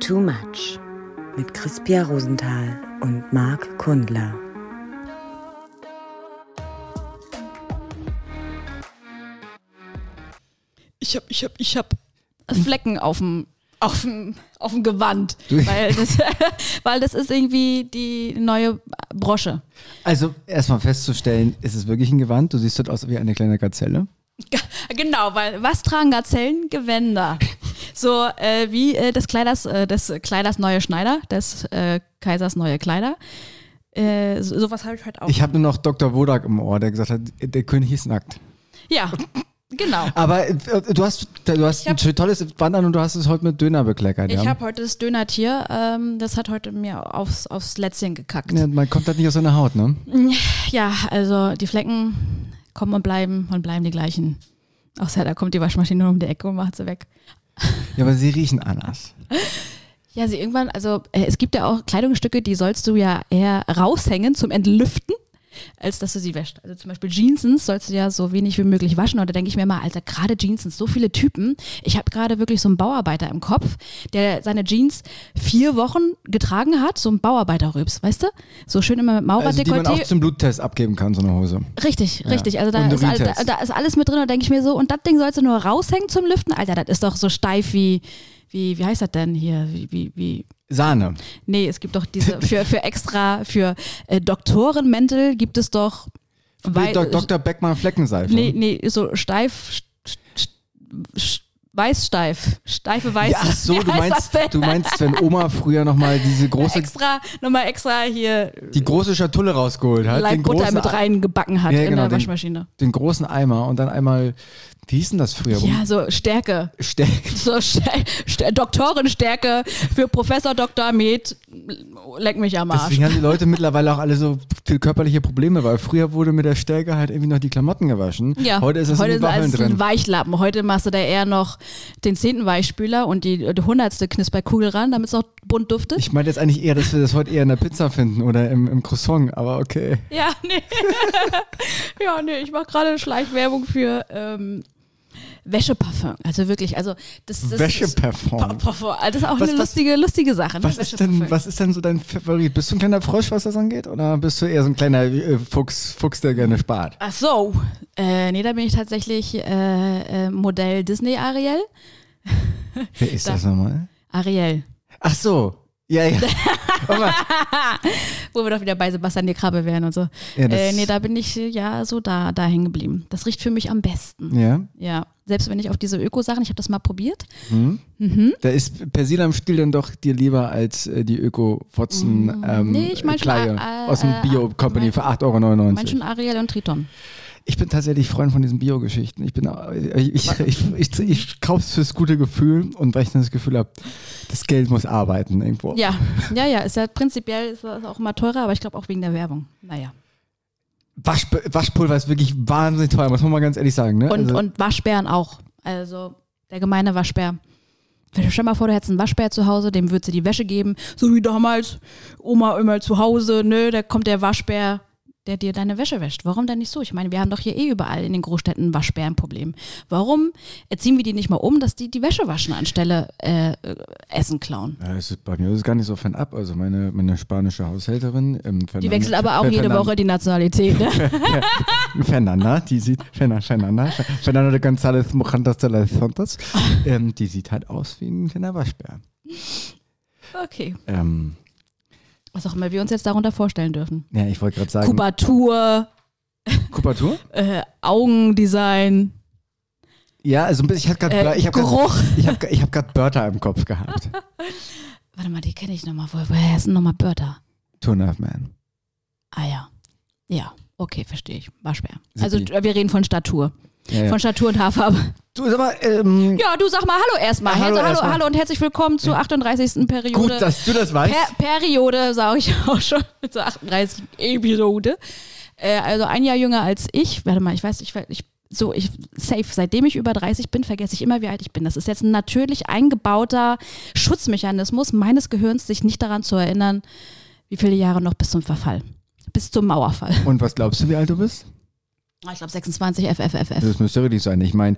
Too Much mit Crispia Rosenthal und Marc Kundler. Ich hab, ich hab, ich hab Flecken auf dem auf dem, auf dem Gewand, weil das, weil das ist irgendwie die neue Brosche. Also erstmal festzustellen, ist es wirklich ein Gewand? Du siehst dort aus wie eine kleine Gazelle. Genau, weil was tragen Gazellen? Gewänder. So äh, wie äh, des Kleiders, äh, des Kleiders neue Schneider, des äh, Kaisers neue Kleider. Äh, so, sowas habe ich heute auch. Ich habe nur noch Dr. Wodak im Ohr, der gesagt hat, der König ist nackt. Ja, genau. Aber äh, du hast, du hast ein tolles Band an und du hast es heute mit Döner bekleckert. Ich ja? habe heute das Dönertier, ähm, das hat heute mir aufs, aufs Lätzchen gekackt. Ja, man kommt halt nicht aus seiner Haut, ne? Ja, also die Flecken kommen und bleiben und bleiben die gleichen. Außer da kommt die Waschmaschine um die Ecke und macht sie weg. Ja, aber sie riechen anders. Ja, sie irgendwann, also äh, es gibt ja auch Kleidungsstücke, die sollst du ja eher raushängen zum Entlüften, als dass du sie wäscht. Also zum Beispiel Jeansens sollst du ja so wenig wie möglich waschen. Und da denke ich mir immer, Alter, gerade Jeansens, so viele Typen. Ich habe gerade wirklich so einen Bauarbeiter im Kopf, der seine Jeans vier Wochen getragen hat, so ein Bauarbeiterrübs, weißt du? So schön immer mit Also die man auch zum Bluttest abgeben kann, so eine Hose. Richtig, Ja. richtig. Also da ist, all, da, da ist alles mit drin und denke ich mir so, und das Ding sollst du nur raushängen zum Lüften? Alter, das ist doch so steif wie, wie, wie heißt das denn hier? Wie, wie, wie, Sahne. nee, es gibt doch diese, für, für extra, für äh, Doktorenmäntel gibt es doch, Dok Dr. Beckmann Fleckenseife. nee, nee, so steif, st, st, st, weißsteif, steife Weiß. Ja, ach so, du meinst, du meinst, wenn Oma früher nochmal diese große, extra, nochmal extra hier die große Schatulle rausgeholt hat. den Leibbutter großen, mit reingebacken hat Ja, in genau, der den- Waschmaschine. den großen Eimer und dann einmal, wie hieß denn das früher? Ja, so Stärke. Ste So St St Doktorenstärke für Professor Dr. Med. Leck mich am Arsch. Deswegen haben die Leute mittlerweile auch alle so viel körperliche Probleme, weil früher wurde mit der Stärke halt irgendwie noch die Klamotten gewaschen. Ja, Heute ist es heute in den Waffeln alles ein. Weichlappen. Heute machst du da eher noch den zehnten Weichspüler und die, hundertste Knisperkugel ran, damit es auch bunt duftet. Ich meine jetzt eigentlich eher, dass wir das heute eher in der Pizza finden oder im, im Croissant, aber okay. ja, nee. ja, nee, ich mache gerade Schleichwerbung für ähm, Wäscheparfum. Also wirklich, also das, das Wäscheparfum. Ist, Parfum. Das ist auch Was- eine was- lustige, lustige Sache. Ne? Was ist, denn, was ist denn so dein Favorit? Bist du ein kleiner Frosch, was das angeht? Oder bist du eher so ein kleiner äh, Fuchs, Fuchs, der gerne spart? Ach so. Äh, nee, da bin ich tatsächlich äh, äh, Modell Disney Ariel. Wer ist Da- das nochmal? Ariel. Ach so. Ja, ja. Wo wir doch wieder bei Sebastian die Krabbe wären und so. Ja, äh, nee, da bin ich äh, ja so da, da hängen geblieben. Das riecht für mich am besten. ja. Ja. Selbst wenn ich auf diese Öko-Sachen, ich habe das mal probiert. Da ist Persil am Stiel dann doch dir lieber als äh, die Öko-Fotzen ähm, Mm, Nee, ich mein schon, Kleie äh, aus dem äh, Bio-Company mein- für 8,99 Euro. Manchen Ariel und Triton. Ich bin tatsächlich Freund von diesen Bio-Geschichten. Ich bin auch- ich, ich, ich, ich, ich kaufe es fürs gute Gefühl und weil ich dann das Gefühl habe, das Geld muss arbeiten irgendwo. Ja, ja, ja. Ist ja prinzipiell ist das auch immer teurer, aber ich glaube auch wegen der Werbung. Naja. Wasch, Waschpulver ist wirklich wahnsinnig teuer, muss man mal ganz ehrlich sagen. Ne? Und, also, und Waschbären auch. Also der gemeine Waschbär. Stell dir mal vor, du hättest einen Waschbär zu Hause, dem würdest du die Wäsche geben, so wie damals Oma immer zu Hause, ne, da kommt der Waschbär, der dir deine Wäsche wäscht. Warum denn nicht so? Ich meine, wir haben doch hier eh überall in den Großstädten ein Waschbärenproblem. Warum erziehen wir die nicht mal um, dass die die Wäsche waschen anstelle äh, äh, Essen klauen? ja, es ist, bei mir ist es gar nicht so fernab. Also meine, meine spanische Haushälterin, ähm, Die Fernanda- wechselt aber auch Fer- jede Fernanda- Woche die Nationalität. Ne? Fernanda, die sieht, Fernanda, Fernanda, Fernanda de González Mojantas de las Santos, ähm, die sieht halt aus wie ein kleiner Waschbär. Okay. Ähm, Was auch immer wir uns jetzt darunter vorstellen dürfen. ja, ich wollte gerade sagen, Kubatur, Kubatur? äh, Augendesign, Ja, also ein bisschen, ich habe äh, gerade ich hab grad- Geruch. ich hab, ich hab grad Börter im Kopf gehabt. Warte mal, die kenne ich nochmal. Woher ist denn nochmal Börter? Two and a Half Man. Ah ja. Ja, okay, verstehe ich. Waschbär. Sind Also die- wir reden von Statur. Ja, ja. Von Statur und Haarfarbe. Du, sag mal, ähm, Ja, du sag mal Hallo erstmal. Ja, hallo hallo, erstmal. hallo und herzlich willkommen zur 38. Periode. gut, dass du das weißt. per Periode, sage ich auch schon, zur 38. Episode. Äh, also ein Jahr jünger als ich. Warte mal, ich weiß, ich, ich so, ich safe, seitdem ich über 30 bin, vergesse ich immer, wie alt ich bin. Das ist jetzt ein natürlich eingebauter Schutzmechanismus meines Gehirns, sich nicht daran zu erinnern, wie viele Jahre noch bis zum Verfall. Bis zum Mauerfall. Und was glaubst du, wie alt du bist? Ah, Ich glaube 26 FFFF. Das müsste richtig sein. Ich meine,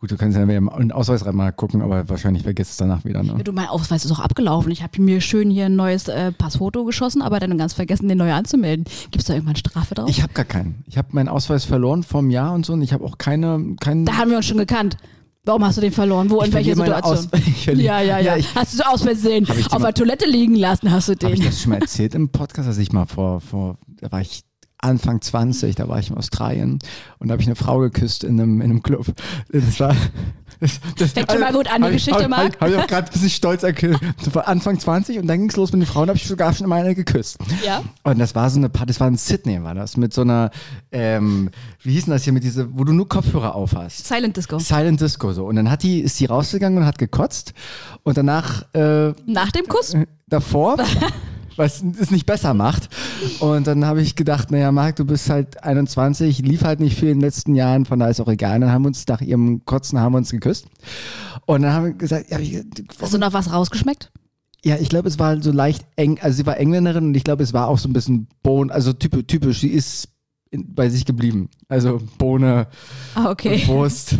Gut, du kannst ja einen Ausweis mal gucken, aber wahrscheinlich vergisst es danach wieder. Ne? Ja, du, mein Ausweis ist auch abgelaufen. Ich habe mir schön hier ein neues äh, Passfoto geschossen, aber dann ganz vergessen, den neu anzumelden. Gibt es da irgendwann Strafe drauf? Ich habe gar keinen. Ich habe meinen Ausweis verloren vom Jahr und so und ich habe auch keine, keinen. Da haben wir uns schon gekannt. Warum hast du den verloren? Wo, Ich in welcher Situation? Ja, ja, ja. Ja, ich- hast du so aus Versehen auf mal- der Toilette liegen lassen, hast du Habe ich den. das schon mal erzählt im Podcast, dass ich mal vor, vor, da war ich Anfang 20, da war ich in Australien und da habe ich eine Frau geküsst in einem, in einem Club. Das war. Das, das, Fängt schon mal gut an, die Geschichte, hab, Marc. Habe ich auch gerade ein bisschen stolz erklärt. Anfang 20 und dann ging es los mit den Frauen, habe ich sogar schon mal eine geküsst. Ja. Und das war so eine Party, das war in Sydney, war das, mit so einer, ähm, wie hieß denn das hier, mit diese, wo du nur Kopfhörer auf hast. Silent Disco. Silent Disco so. Und dann hat die, ist die rausgegangen und hat gekotzt. Und danach äh, Nach dem Kuss? davor, was es nicht besser macht. Und dann habe ich gedacht, naja, Marc, du bist halt 21, lief halt nicht viel in den letzten Jahren, von daher ist auch egal. Dann haben wir uns nach ihrem Kotzen haben wir uns geküsst. Und dann haben wir gesagt, ja, ich, Hast du noch was rausgeschmeckt? ja, ich glaube, es war so leicht eng, also sie war Engländerin und ich glaube, es war auch so ein bisschen Bohnen, also typisch, typisch, sie ist in, bei sich geblieben. Also Bohne, Ah, okay. Wurst,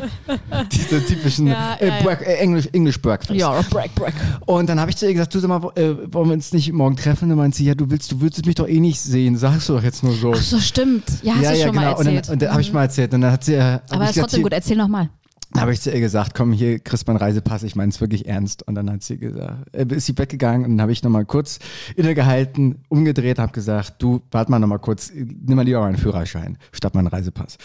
diese typischen Ja, äh, ja. Break, äh, English, English Breakfast. Ja, break, break. Und dann habe ich zu ihr gesagt, du sag mal, äh, wollen wir uns nicht morgen treffen? Und dann meint sie, ja, du willst, du würdest mich doch eh nicht sehen, sagst du doch jetzt nur so. Ach so, stimmt. Ja, hast ja, du ja, schon genau. mal erzählt. dann, und dann habe ich mal erzählt. Und dann hat sie, äh, Aber ist trotzdem gut. Erzähl nochmal. Dann habe ich zu ihr gesagt, komm, hier kriegst du meinen Reisepass, ich meine es wirklich ernst. Und dann hat sie gesagt, äh, ist sie weggegangen und dann habe ich nochmal kurz innegehalten, umgedreht, habe gesagt, du, warte mal nochmal kurz, nimm mal lieber meinen Führerschein statt meinen Reisepass.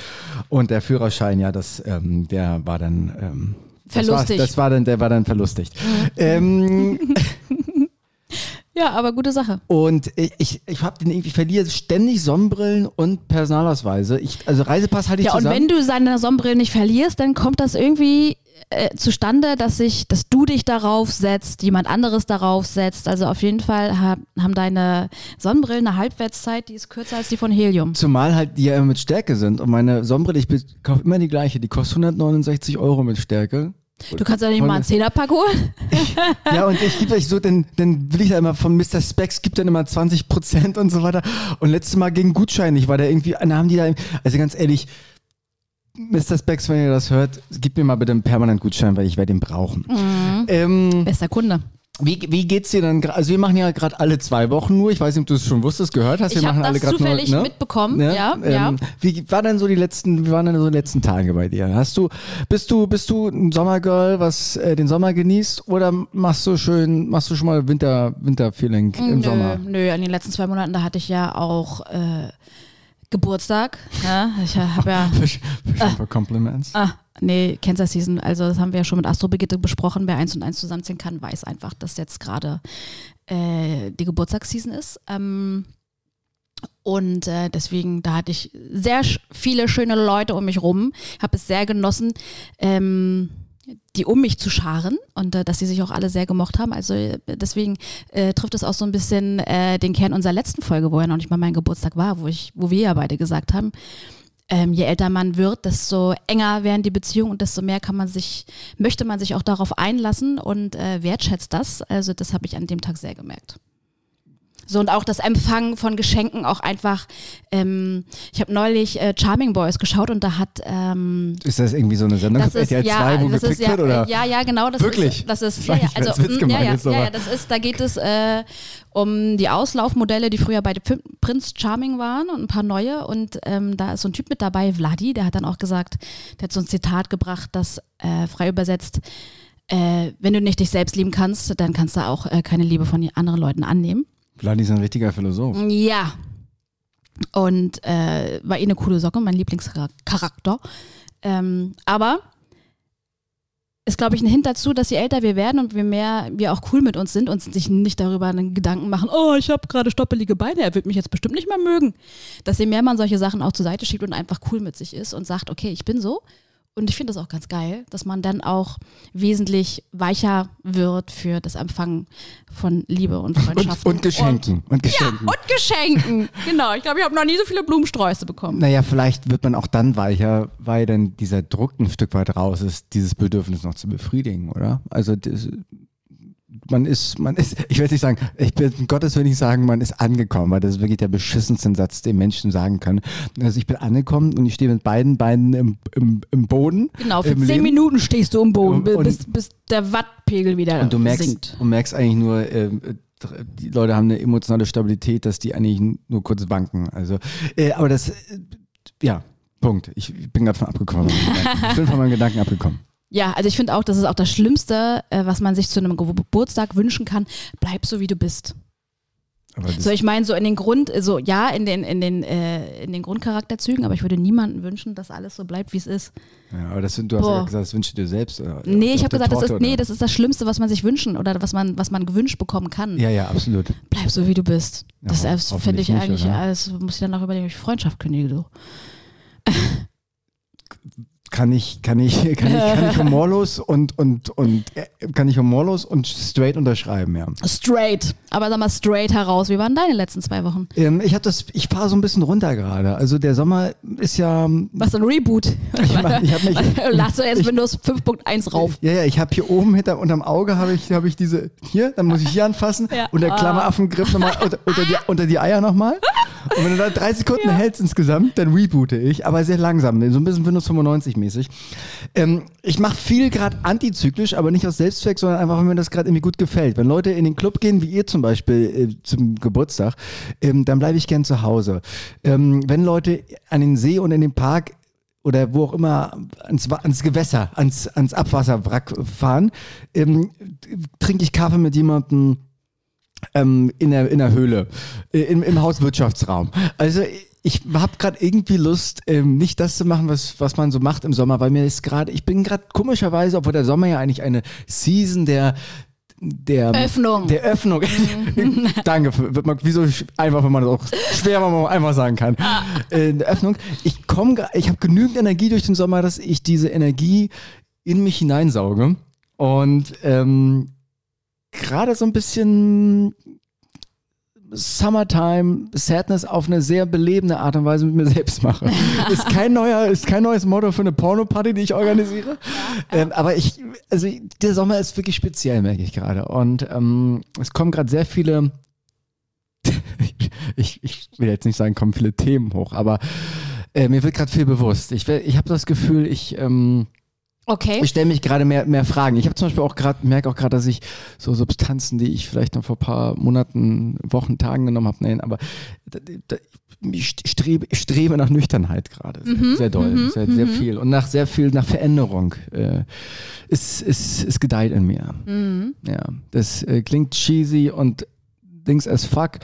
Und der Führerschein, ja, das, ähm, der war dann, ähm, das war, Verlustig. das war dann, der war dann verlustigt. ähm, Ja, aber gute Sache. und ich, ich, ich habe den irgendwie, ich verliere ständig Sonnenbrillen und Personalausweise. Ich, also Reisepass halte ich Ja, und zusammen. wenn du seine Sonnenbrille nicht verlierst, dann kommt das irgendwie äh, zustande, dass sich, dass du dich darauf setzt, jemand anderes darauf setzt. Also auf jeden Fall ha- haben deine Sonnenbrillen eine Halbwertszeit, die ist kürzer als die von Helium. Zumal halt die ja immer mit Stärke sind. Und meine Sonnenbrille, ich kaufe immer die gleiche. Die kostet 169 Euro mit Stärke. Du kannst ja nicht mal einen Zehnerpack holen. Ja, und ich gebe euch so, dann, dann will ich da immer von Mr. Specs, gibt dann immer 20 Prozent und so weiter. Und letztes Mal gegen Gutschein, ich war da irgendwie, dann haben die da, also ganz ehrlich, Mr. Specs, wenn ihr das hört, gib mir mal bitte einen permanent Gutschein, weil ich werde ihn brauchen. Mhm. Ähm, Bester Kunde. Wie, wie geht's dir dann? Also wir machen ja gerade alle zwei Wochen nur. Ich weiß nicht, ob du es schon wusstest, gehört hast. Wir Ich machen habe alle das gerade nur. zufällig ne? mitbekommen. Ja, ja. Ähm, Wie war denn so die letzten, wie waren denn so die letzten Tage bei dir? Hast du, bist du, bist du ein Sommergirl, was äh, den Sommer genießt, oder machst du schön, machst du schon mal Winter, Winterfeeling im nö, Sommer? Nö, in den letzten zwei Monaten, da hatte ich ja auch äh, Geburtstag. Ja, ich habe ja. Fisch, Fisch for Compliments. Ah, nee, Cancer Season. Also, das haben wir ja schon mit Astro Brigitte besprochen. Wer eins und eins zusammenziehen kann, weiß einfach, dass jetzt gerade äh, die Geburtstagsseason ist. Ähm, und äh, deswegen, da hatte ich sehr viele schöne Leute um mich rum. Habe es sehr genossen, ähm, die um mich zu scharen und äh, dass sie sich auch alle sehr gemocht haben. Also äh, deswegen äh, trifft es auch so ein bisschen äh, den Kern unserer letzten Folge, wo ja noch nicht mal mein Geburtstag war, wo ich, wo wir ja beide gesagt haben, ähm, je älter man wird, desto enger werden die Beziehungen und desto mehr kann man sich, möchte man sich auch darauf einlassen und äh, wertschätzt das. Also das habe ich an dem Tag sehr gemerkt. So und auch das Empfangen von Geschenken auch einfach. Ähm, ich habe neulich äh, Charming Boys geschaut und da hat ähm, Ist das irgendwie so eine Sendung das auf ist, RTL 2, ja, wo ist ja, wird? Oder? ja, ja, genau. Das Wirklich? Ist, das ist, Das ja, ja, also, Witz ja, ja, jetzt, ja, ja, das ist, da geht es äh, um die Auslaufmodelle, die früher bei Prin- Prince Charming waren und ein paar neue. Und ähm, da ist so ein Typ mit dabei, Vladi, der hat dann auch gesagt, der hat so ein Zitat gebracht, das äh, frei übersetzt, äh, wenn du nicht dich selbst lieben kannst, dann kannst du auch äh, keine Liebe von anderen Leuten annehmen. Vladi ist ein richtiger Philosoph. Ja. Und äh, war eh eine coole Socke, mein Lieblingscharakter. Ähm, aber ist, glaube ich, ein Hint dazu, dass je älter wir werden und je mehr wir auch cool mit uns sind und sich nicht darüber einen Gedanken machen, oh, ich habe gerade stoppelige Beine, er wird mich jetzt bestimmt nicht mehr mögen. Dass je mehr man solche Sachen auch zur Seite schiebt und einfach cool mit sich ist und sagt, okay, ich bin so. Und ich finde das auch ganz geil, dass man dann auch wesentlich weicher wird für das Empfangen von Liebe und Und, Freundschaften. und Geschenken. Und Geschenken. und Geschenken. genau. Ich glaube, ich habe noch nie so viele Blumensträuße bekommen. Naja, vielleicht wird man auch dann weicher, weil dann dieser Druck ein Stück weit raus ist, dieses Bedürfnis noch zu befriedigen, oder? Also das, man ist, man ist, ich will nicht sagen, ich bin, um Gottes will nicht sagen, man ist angekommen, weil das ist wirklich der beschissenste Satz, den Menschen sagen können. Also ich bin angekommen und ich stehe mit beiden Beinen im, im, im Boden. Genau, für zehn Leben. Minuten stehst du im Boden, Und- bis, bis der Wattpegel wieder Und du merkst, sinkt. du merkst eigentlich nur, äh, die Leute haben eine emotionale Stabilität, dass die eigentlich nur kurz wanken. Also, äh, aber das, äh, ja, Punkt. Ich bin gerade von abgekommen. Ich bin von meinen Gedanken abgekommen. Ja, also ich finde auch, das ist auch das Schlimmste, äh, was man sich zu einem Ge- Geburtstag wünschen kann. Bleib so, wie du bist. Das, So, ich meine, so in den Grund, so ja, in den, in den, äh, in den Grundcharakterzügen, aber ich würde niemandem wünschen, dass alles so bleibt, wie es ist. ja, aber das sind, du hast Boah. ja gesagt, das wünschst du dir selbst. Oder, Nee, ich habe gesagt, das Torte, ist, nee, das ist das Schlimmste, was man sich wünschen oder was man, was man gewünscht bekommen kann. Ja, ja, absolut. Bleib so, wie du bist. Ja, das das finde ich nicht, eigentlich, oder? das muss ich dann auch überlegen, ob ich Freundschaft kündige. So. Kann ich, kann ich, kann ich, kann ich humorlos und, und, und, äh, kann ich humorlos und straight unterschreiben, ja. Straight. Aber sag mal straight heraus. Wie waren deine letzten zwei Wochen? Ähm, ich habe das, ich fahre so ein bisschen runter gerade. Also der Sommer ist ja, Was ein Reboot? ich, mach- ich mich, Lass du erst Windows 5.1 rauf. Ja, ja, ich habe hier oben hinter unterm Auge habe ich, habe ich diese hier, dann muss ich hier anfassen Ja. und der Ah. Klammeraffengriff nochmal unter, unter, die, unter die Eier nochmal. Und wenn du da drei Sekunden hältst insgesamt, dann reboote ich, aber sehr langsam, so ein bisschen Windows 95 mäßig. Ähm, ich mache viel gerade antizyklisch, aber nicht aus Selbstzweck, sondern einfach, weil mir das gerade irgendwie gut gefällt. Wenn Leute in den Club gehen, wie ihr zum Beispiel äh, zum Geburtstag, ähm, dann bleibe ich gern zu Hause. Ähm, wenn Leute an den See und in den Park oder wo auch immer ans, ans Gewässer, ans, ans Abwasserwrack fahren, ähm, trinke ich Kaffee mit jemandem ähm, in, der, in der Höhle, äh, im, im Hauswirtschaftsraum. Also ich habe gerade irgendwie Lust, ähm, nicht das zu machen, was, was man so macht im Sommer, weil mir ist gerade, ich bin gerade komischerweise, obwohl der Sommer ja eigentlich eine Season der der Öffnung. Der Öffnung. Danke. für- Wird man, wieso einfach, wenn man das auch schwer, wenn man einfach sagen kann. Äh, eine Öffnung. Ich komme, ich habe genügend Energie durch den Sommer, dass ich diese Energie in mich hineinsauge und ähm, gerade so ein bisschen Summertime Sadness auf eine sehr belebende Art und Weise mit mir selbst mache. ist kein neuer, ist kein neues Motto für eine Porno-Party, die ich organisiere. Ähm, aber ich, also der Sommer ist wirklich speziell, merke ich gerade. Und ähm, es kommen gerade sehr viele, ich, ich will jetzt nicht sagen, kommen viele Themen hoch, aber äh, mir wird gerade viel bewusst. Ich, ich habe das Gefühl, ich ähm, Okay. ich stelle mich gerade mehr, mehr Fragen. Ich habe zum Beispiel auch gerade, merke auch gerade, dass ich so Substanzen, die ich vielleicht noch vor ein paar Monaten, Wochen, Tagen genommen habe, nein, aber da, da, ich strebe, ich strebe nach Nüchternheit gerade. Sehr, sehr doll, sehr, sehr viel. Und nach sehr viel, nach Veränderung. Äh, es, es, es gedeiht in mir. Mhm. Ja. Das äh, klingt cheesy und Dings as fuck.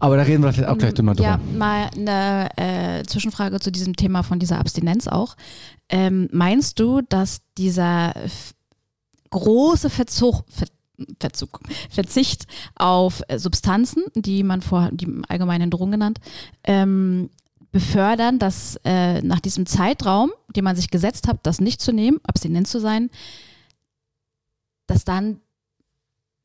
Aber da reden wir auch gleich drüber. Ja, mal eine äh, Zwischenfrage zu diesem Thema von dieser Abstinenz auch. Ähm, meinst du, dass dieser große Verzug, Ver Verzug, Verzicht auf äh, Substanzen, die man vor, die Allgemeinen Drogen genannt, ähm, befördern, dass äh, nach diesem Zeitraum, den man sich gesetzt hat, das nicht zu nehmen, abstinent zu sein, dass dann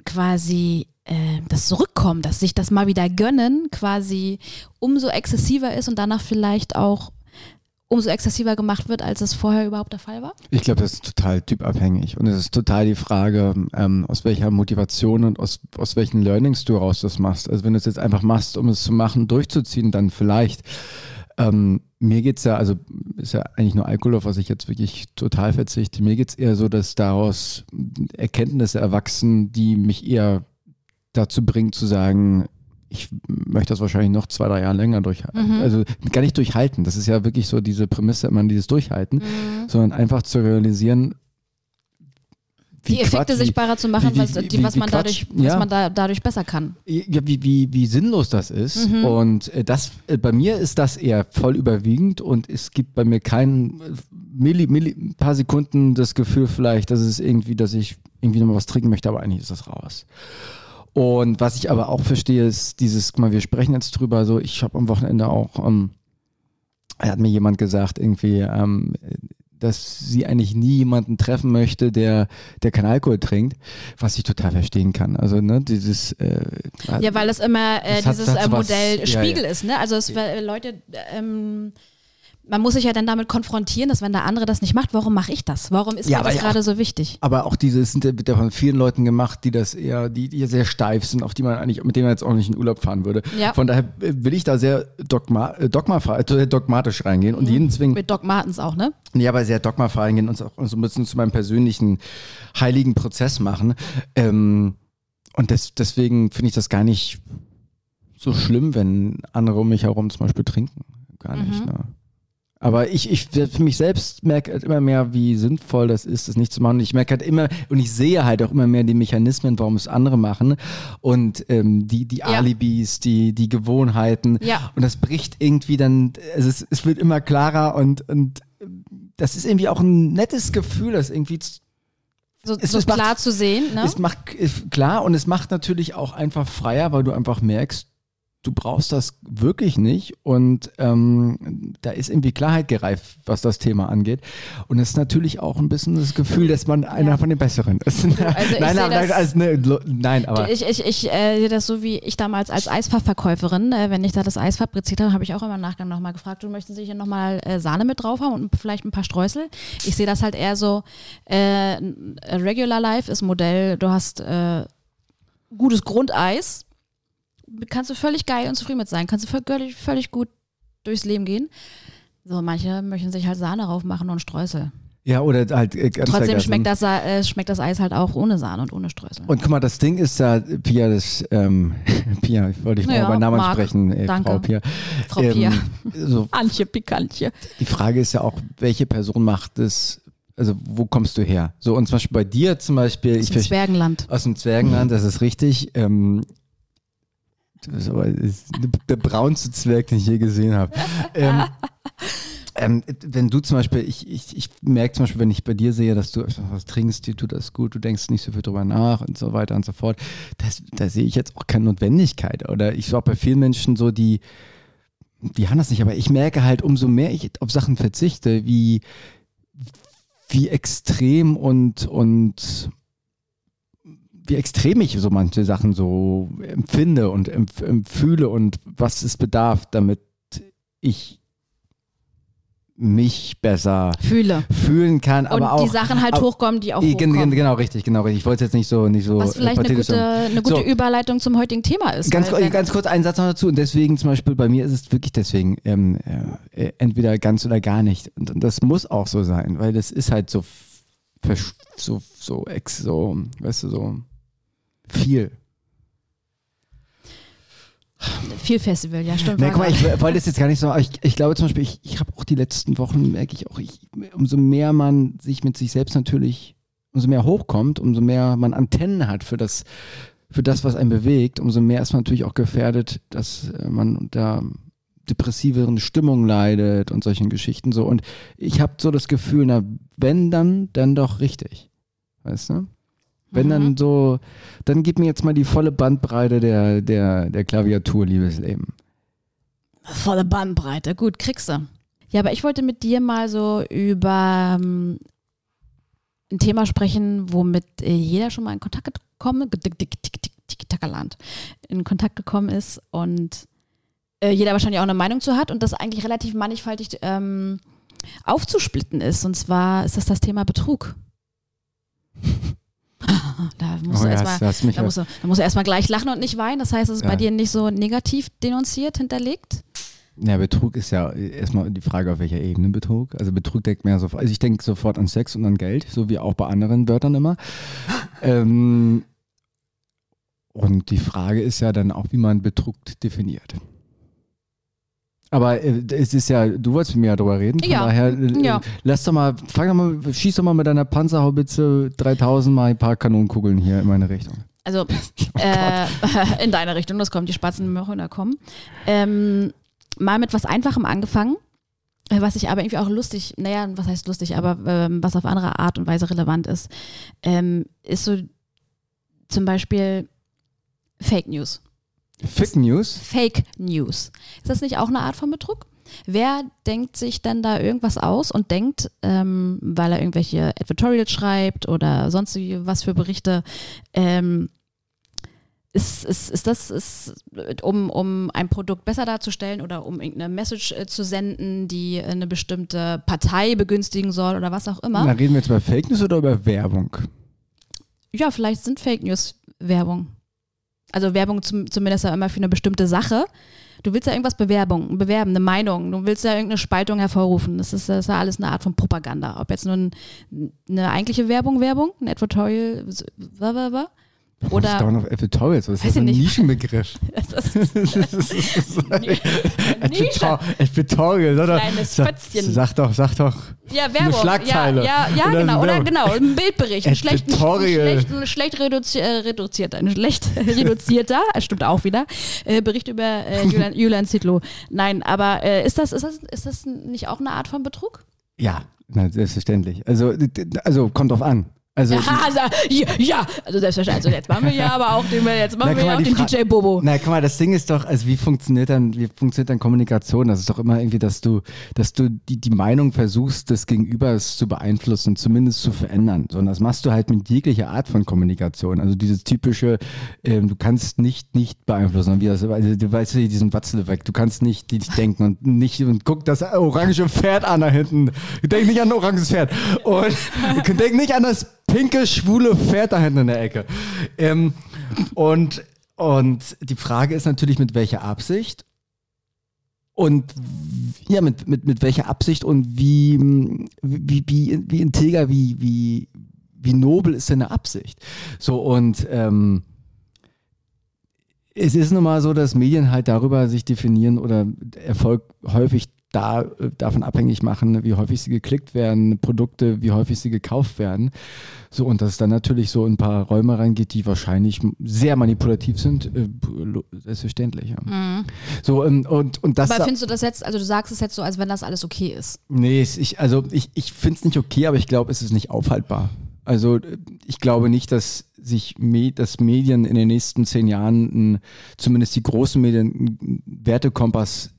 quasi äh, das Zurückkommen, dass sich das mal wieder gönnen, quasi umso exzessiver ist und danach vielleicht auch umso exzessiver gemacht wird, als es vorher überhaupt der Fall war? Ich glaube, das ist total typabhängig. Und es ist total die Frage, ähm, aus welcher Motivation und aus, aus welchen Learnings du raus das machst. Also wenn du es jetzt einfach machst, um es zu machen, durchzuziehen, dann vielleicht. Ähm, mir geht's ja, also ist ja eigentlich nur Alkohol, auf was ich jetzt wirklich total verzichte. Mir geht's eher so, dass daraus Erkenntnisse erwachsen, die mich eher dazu bringen zu sagen, ich möchte das wahrscheinlich noch zwei, drei Jahre länger durchhalten. Mhm. Also gar nicht durchhalten. Das ist ja wirklich so diese Prämisse, immer dieses Durchhalten, sondern einfach zu realisieren, die Effekte Quatsch, sichtbarer zu machen, wie- wie- was, die, wie- was, wie man, Quatsch, dadurch, was ja. man da, dadurch besser kann. wie, ja, wie, wie, wie sinnlos das ist. Mhm. Und äh, das, äh, bei mir ist das eher voll überwiegend und es gibt bei mir kein äh, Milli, Milli, paar Sekunden das Gefühl vielleicht, dass es irgendwie, dass ich irgendwie noch mal was trinken möchte, aber eigentlich ist das raus. Und was ich aber auch verstehe, ist dieses, mal, wir sprechen jetzt drüber, so ich habe am Wochenende auch, ähm, er hat mir jemand gesagt, irgendwie, ähm, dass sie eigentlich nie jemanden treffen möchte, der, der keinen Alkohol trinkt, was ich total verstehen kann. Also, ne, dieses äh, Ja, weil es immer äh, Das hat- dieses das äh, so was- Modell ja, Spiegel ja. ist, ne? Also es, weil Leute ähm, man muss sich ja dann damit konfrontieren, dass wenn der andere das nicht macht, warum mache ich das? Warum ist Ja, mir das ja gerade so wichtig? Aber auch diese sind ja ja von vielen Leuten gemacht, die das eher, die, die sehr steif sind, auf die man eigentlich, mit denen man jetzt auch nicht in Urlaub fahren würde. Ja. Von daher will ich da sehr dogma, dogmafrei, äh, dogmatisch reingehen und jeden zwingen, Mit Doc Martens auch, ne? ja, aber sehr dogmafrei reingehen und auch so ein bisschen zu meinem persönlichen heiligen Prozess machen. Ähm, und des, deswegen finde ich das gar nicht so schlimm, wenn andere um mich herum zum Beispiel trinken. Gar nicht. Ne? Aber ich, ich für mich selbst merke halt immer mehr, wie sinnvoll das ist, das nicht zu machen. Und ich merke halt immer, und ich sehe halt auch immer mehr die Mechanismen, warum es andere machen. Und ähm, die, die Alibis, die, die Gewohnheiten. Ja. Und das bricht irgendwie dann, also es, es wird immer klarer und, und das ist irgendwie auch ein nettes Gefühl, das irgendwie So, Es- so es macht- klar zu sehen, ne? es macht klar und es macht natürlich auch einfach freier, weil du einfach merkst, du brauchst das wirklich nicht und ähm, da ist irgendwie Klarheit gereift, was das Thema angeht. Und es ist natürlich auch ein bisschen das Gefühl, dass man einer Ja. von den Besseren ist. ich nein, aber, das- also, ne, lo- nein, aber Ich, ich, ich äh, sehe das so wie ich damals als Eisfachverkäuferin, äh, wenn ich da das Eis fabriziert habe, habe ich auch immer im Nachgang nochmal gefragt, du möchtest Sie hier nochmal äh, Sahne mit drauf haben und vielleicht ein paar Streusel. Ich sehe das halt eher so, äh, Regular Life ist Modell, du hast äh, gutes Grundeis, kannst du völlig geil und zufrieden mit sein, kannst du völlig, völlig gut durchs Leben gehen. So, manche möchten sich halt Sahne drauf machen und Streusel. ja, oder halt äh, ganz Trotzdem vergessen. schmeckt das, äh, schmeckt das Eis halt auch ohne Sahne und ohne Streusel. Und guck mal, das Ding ist ja, Pia, das, ähm, Pia, ich wollte dich mal Ja, beim Namen Marc, sprechen, ey, danke. Frau Pia. Frau Pia. So, Antje Pikantje. die Frage ist ja auch, welche Person macht es, also wo kommst du her? So, und zum Beispiel bei dir zum Beispiel, Aus dem. Zwergenland. Aus dem Zwergenland, das ist richtig. Ähm, das ist aber der braunste Zwerg, den ich je gesehen habe. ähm, ähm, wenn du zum Beispiel, ich, ich, ich merke zum Beispiel, wenn ich bei dir sehe, dass du was trinkst, dir tut das gut, du denkst nicht so viel drüber nach und so weiter und so fort, das, da sehe ich jetzt auch keine Notwendigkeit. Oder ich auch bei vielen Menschen so, die, die haben das nicht, aber ich merke halt, umso mehr ich auf Sachen verzichte, wie, wie extrem und, und wie extrem ich so manche Sachen so empfinde und empf empfühle und was es bedarf, damit ich mich besser Fühle. fühlen kann, Und aber auch die Sachen halt hochkommen, die auch hochkommen. Genau, richtig, genau, richtig. Ich wollte jetzt nicht so, nicht so Was vielleicht äh, eine gute, eine gute So. Überleitung zum heutigen Thema ist. Ganz, weil ganz kurz einen Satz noch dazu. Und deswegen zum Beispiel bei mir ist es wirklich deswegen ähm, äh, entweder ganz oder gar nicht. Und, und das muss auch so sein, weil das ist halt so so so ex so, weißt du so viel. viel Festival, ja, stimmt. Nee, guck mal, ich wollte das jetzt gar nicht so, aber ich, ich glaube zum Beispiel, ich, ich habe auch die letzten Wochen, merke ich auch, ich, umso mehr man sich mit sich selbst natürlich, umso mehr hochkommt, umso mehr man Antennen hat für das, für das, was einen bewegt, umso mehr ist man natürlich auch gefährdet, dass äh, man unter depressiveren Stimmungen leidet und solchen Geschichten so. Und ich habe so das Gefühl, na, wenn dann, dann doch richtig. Weißt du? Wenn Mhm. dann so, dann gib mir jetzt mal die volle Bandbreite der, der, der Klaviatur, liebes Leben. Volle Bandbreite, gut, kriegst du. Ja, aber ich wollte mit dir mal so über ähm, ein Thema sprechen, womit äh, jeder schon mal in Kontakt gekommen Tiki-Taka-Land, in Kontakt gekommen ist und äh, jeder wahrscheinlich auch eine Meinung zu hat und das eigentlich relativ mannigfaltig ähm, aufzusplitten ist. Und zwar ist das das Thema Betrug. da musst Oh ja, erstmal da da musst du erstmal gleich lachen und nicht weinen. Das heißt, es ist Ja. bei dir nicht so negativ denunziert, hinterlegt. Ja, Betrug ist ja erstmal die Frage, auf welcher Ebene Betrug. Also Betrug denkt mehr sofort, also ich denke sofort an Sex und an Geld, so wie auch bei anderen Wörtern immer. ähm, und die Frage ist ja dann auch, wie man Betrug definiert. Aber äh, es ist ja, du wolltest mit mir ja drüber reden, von Ja, daher äh, ja. lass doch mal, fang doch mal, schieß doch mal mit deiner Panzerhaubitze 3000 mal ein paar Kanonenkugeln hier in meine Richtung. Also äh, in deine Richtung, das kommt, die Spatzen im Höhner kommen. Ähm, mal mit was Einfachem angefangen, äh, was ich aber irgendwie auch lustig, naja, was heißt lustig, aber ähm, was auf andere Art und Weise relevant ist, ähm, ist so zum Beispiel Fake News. Fake News? Fake News. Ist das nicht auch eine Art von Betrug? Wer denkt sich denn da irgendwas aus und denkt, ähm, weil er irgendwelche Advertorials schreibt oder sonst was für Berichte, ähm, ist, ist, ist das, ist, um, um ein Produkt besser darzustellen oder um irgendeine Message äh, zu senden, die eine bestimmte Partei begünstigen soll oder was auch immer? Na, reden wir jetzt über Fake News oder über Werbung? Ja, vielleicht sind Fake News Werbung. Also Werbung zum, zumindest ja immer für eine bestimmte Sache. Du willst ja irgendwas Bewerbung, bewerben, eine Meinung, du willst ja irgendeine Spaltung hervorrufen. Das ist, das ist ja alles eine Art von Propaganda. Ob jetzt nur ein, eine eigentliche Werbung, Werbung, ein Editorial, wa, wa, wa, oder Down of ist Weiß das für ein ich nicht. Nischenbegriff? das ist, Nische. Editorial, oder? Kleines Fötzchen. Sag doch, sag doch. Ja, Werbung. Schlagzeile. Ja, ja, ja genau. eine Oder genau, ein Bildbericht. Ein schlecht, schlecht, schlecht reduzi äh, reduziert, ein schlecht reduzierter, stimmt auch wieder, äh, Bericht über äh, Julian, Julian Zietlow. Nein, aber äh, ist, das, ist, das, ist das nicht auch eine Art von Betrug? Ja, na, selbstverständlich. Also, also kommt drauf an. Also, Ja, also, ja, ja, also selbstverständlich. Also jetzt machen wir ja aber auch den, jetzt machen Na, wir ja auch den Fra- DJ Bobo. Na, guck mal, das Ding ist doch, also wie funktioniert dann, wie funktioniert dann Kommunikation? Das ist doch immer irgendwie, dass du, dass du die, die Meinung versuchst, des Gegenübers zu beeinflussen, zumindest zu verändern. So, und das machst du halt mit jeglicher Art von Kommunikation. Also dieses typische, ähm, du kannst nicht nicht beeinflussen. Wie das, also, du weißt ja, diesen Watzle weg. Du kannst nicht nicht denken und nicht und guck das orange Pferd an da hinten. Denk nicht an ein oranges Pferd. Und denk nicht an das pinke, schwule Pferd da hinten in der Ecke. Ähm, und, und die Frage ist natürlich, mit welcher Absicht? Und ja, mit, mit, mit welcher Absicht und wie, wie, wie, wie integer, wie, wie, wie nobel ist deine Absicht? So, und ähm, es ist nun mal so, dass Medien halt darüber sich definieren oder Erfolg häufig da, äh, davon abhängig machen, wie häufig sie geklickt werden, Produkte, wie häufig sie gekauft werden. So, und dass es dann natürlich so in ein paar Räume reingeht, die wahrscheinlich sehr manipulativ sind, äh, selbstverständlich. Ja. So, ähm, und, und das. Mhm. Aber findest du das jetzt, also du sagst es jetzt so, als wenn das alles okay ist. Nee, ich, also ich, ich finde es nicht okay, aber ich glaube, es ist nicht aufhaltbar. Also äh, ich glaube nicht, dass sich dass Medien in den nächsten zehn Jahren, zumindest die großen Medien, einen Wertekompass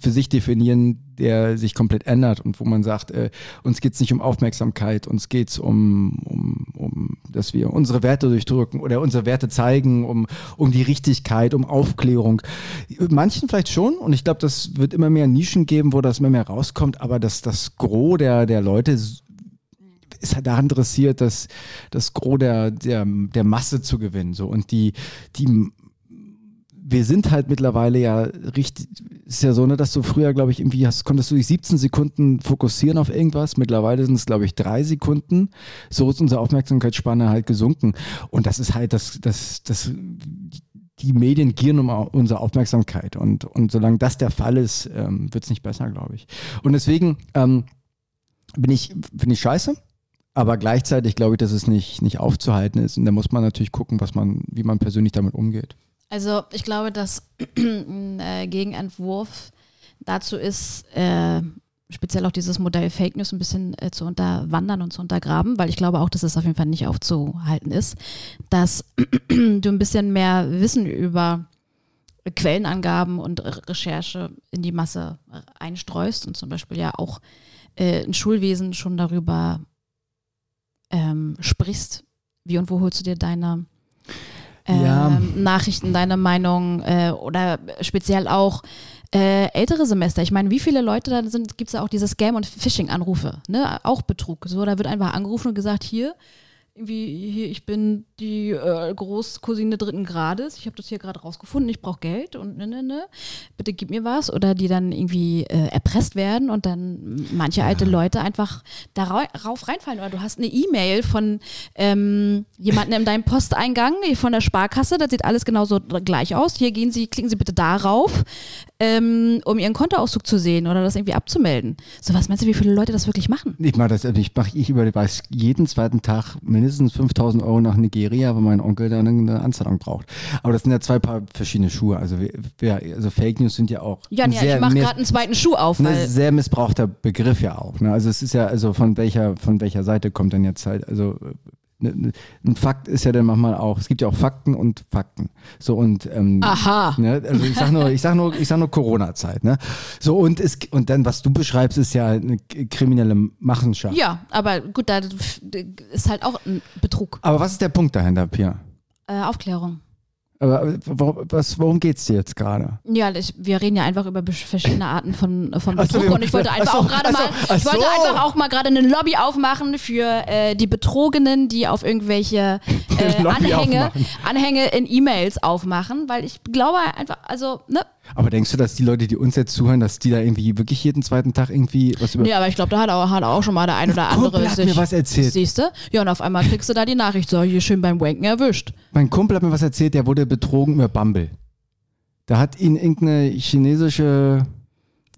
für sich definieren, der sich komplett ändert und wo man sagt, äh, uns geht es nicht um Aufmerksamkeit, uns geht es um, um, um, dass wir unsere Werte durchdrücken oder unsere Werte zeigen, um, um die Richtigkeit, um Aufklärung. Manchen vielleicht schon und ich glaube, das wird immer mehr Nischen geben, wo das immer mehr rauskommt, aber das, das Gros der, der Leute ist halt daran interessiert, das, das Gros der, der, der Masse zu gewinnen. So. Und die, die wir sind halt mittlerweile ja richtig, ist ja so, ne, dass du früher, glaube ich, irgendwie hast, konntest du dich 17 Sekunden fokussieren auf irgendwas. Mittlerweile sind es, glaube ich, drei Sekunden. So ist unsere Aufmerksamkeitsspanne halt gesunken. Und das ist halt das, das, das, die Medien gieren um unsere Aufmerksamkeit. Und, und solange das der Fall ist, ähm, wird es nicht besser, glaube ich. Und deswegen ähm, bin ich, finde ich scheiße. Aber gleichzeitig glaube ich, dass es nicht, nicht aufzuhalten ist. Und da muss man natürlich gucken, was man, wie man persönlich damit umgeht. Also ich glaube, dass ein äh, Gegenentwurf dazu ist, äh, speziell auch dieses Modell Fake News ein bisschen äh, zu unterwandern und zu untergraben, weil ich glaube auch, dass es auf jeden Fall nicht aufzuhalten ist, dass du ein bisschen mehr Wissen über Quellenangaben und Re Recherche in die Masse äh, einstreust und zum Beispiel ja auch äh, im Schulwesen schon darüber ähm, sprichst, wie und wo holst du dir deine ähm, Ja. Nachrichten, deine Meinung äh, oder speziell auch äh, ältere Semester. Ich meine, wie viele Leute da sind, gibt es ja auch diese Scam- und Phishing-Anrufe, ne? Auch Betrug. So, da wird einfach angerufen und gesagt, hier, irgendwie, hier, ich bin die äh, Großcousine dritten Grades, ich habe das hier gerade rausgefunden, ich brauche Geld und ne, ne, ne, bitte gib mir was. Oder die dann irgendwie äh, erpresst werden und dann manche alte Leute einfach darauf reinfallen. Oder du hast eine E-Mail von ähm, jemandem in deinem Posteingang von der Sparkasse, das sieht alles genauso gleich aus. Hier gehen Sie, klicken Sie bitte darauf, ähm, um Ihren Kontoauszug zu sehen oder das irgendwie abzumelden. So, was meinst du, wie viele Leute das wirklich machen? Ich mache das, ich mache ich überweise jeden zweiten Tag mindestens 5000 Euro nach Nigeria, weil mein Onkel da eine, Anzahlung braucht. Aber das sind ja zwei paar verschiedene Schuhe. Also, wir, wir, also Fake News sind ja auch Ja, ja ich mache gerade einen zweiten Schuh auf, ein sehr missbrauchter Begriff ja auch. Ne? Also es ist ja, also von welcher, von welcher Seite kommt denn jetzt halt, also ne, ne, ein Fakt ist ja dann manchmal auch, es gibt ja auch Fakten und Fakten. So und ähm, Aha. Ne? Also ich sag nur, ich sag nur, ich sag nur Corona-Zeit, ne? So und es und dann, was du beschreibst, ist ja eine kriminelle Machenschaft. Ja, aber gut, da ist halt auch ein Betrug. Aber was ist der Punkt dahinter, Pia? Äh, Aufklärung. Aber äh, was, worum geht's dir jetzt gerade? Ja, ich, wir reden ja einfach über verschiedene Arten von, von so, Betrug wir- und ich wollte einfach ach so, auch gerade so, mal, ich wollte so. einfach auch mal gerade eine Lobby aufmachen für äh, die Betrogenen, die auf irgendwelche äh, Anhänge, aufmachen. Anhänge in E-Mails aufmachen, weil ich glaube einfach, also, ne? Aber denkst du, dass die Leute, die uns jetzt zuhören, dass die da irgendwie wirklich jeden zweiten Tag irgendwie was über. Nee, aber ich glaube, da hat auch, hat auch schon mal der ein oder andere Kumpel hat sich. mir was erzählt. Siehst du? Ja, und auf einmal kriegst du da die Nachricht, so, hier schön beim Wanken erwischt. Mein Kumpel hat mir was erzählt, der wurde betrogen über Bumble. Da hat ihn irgendeine chinesische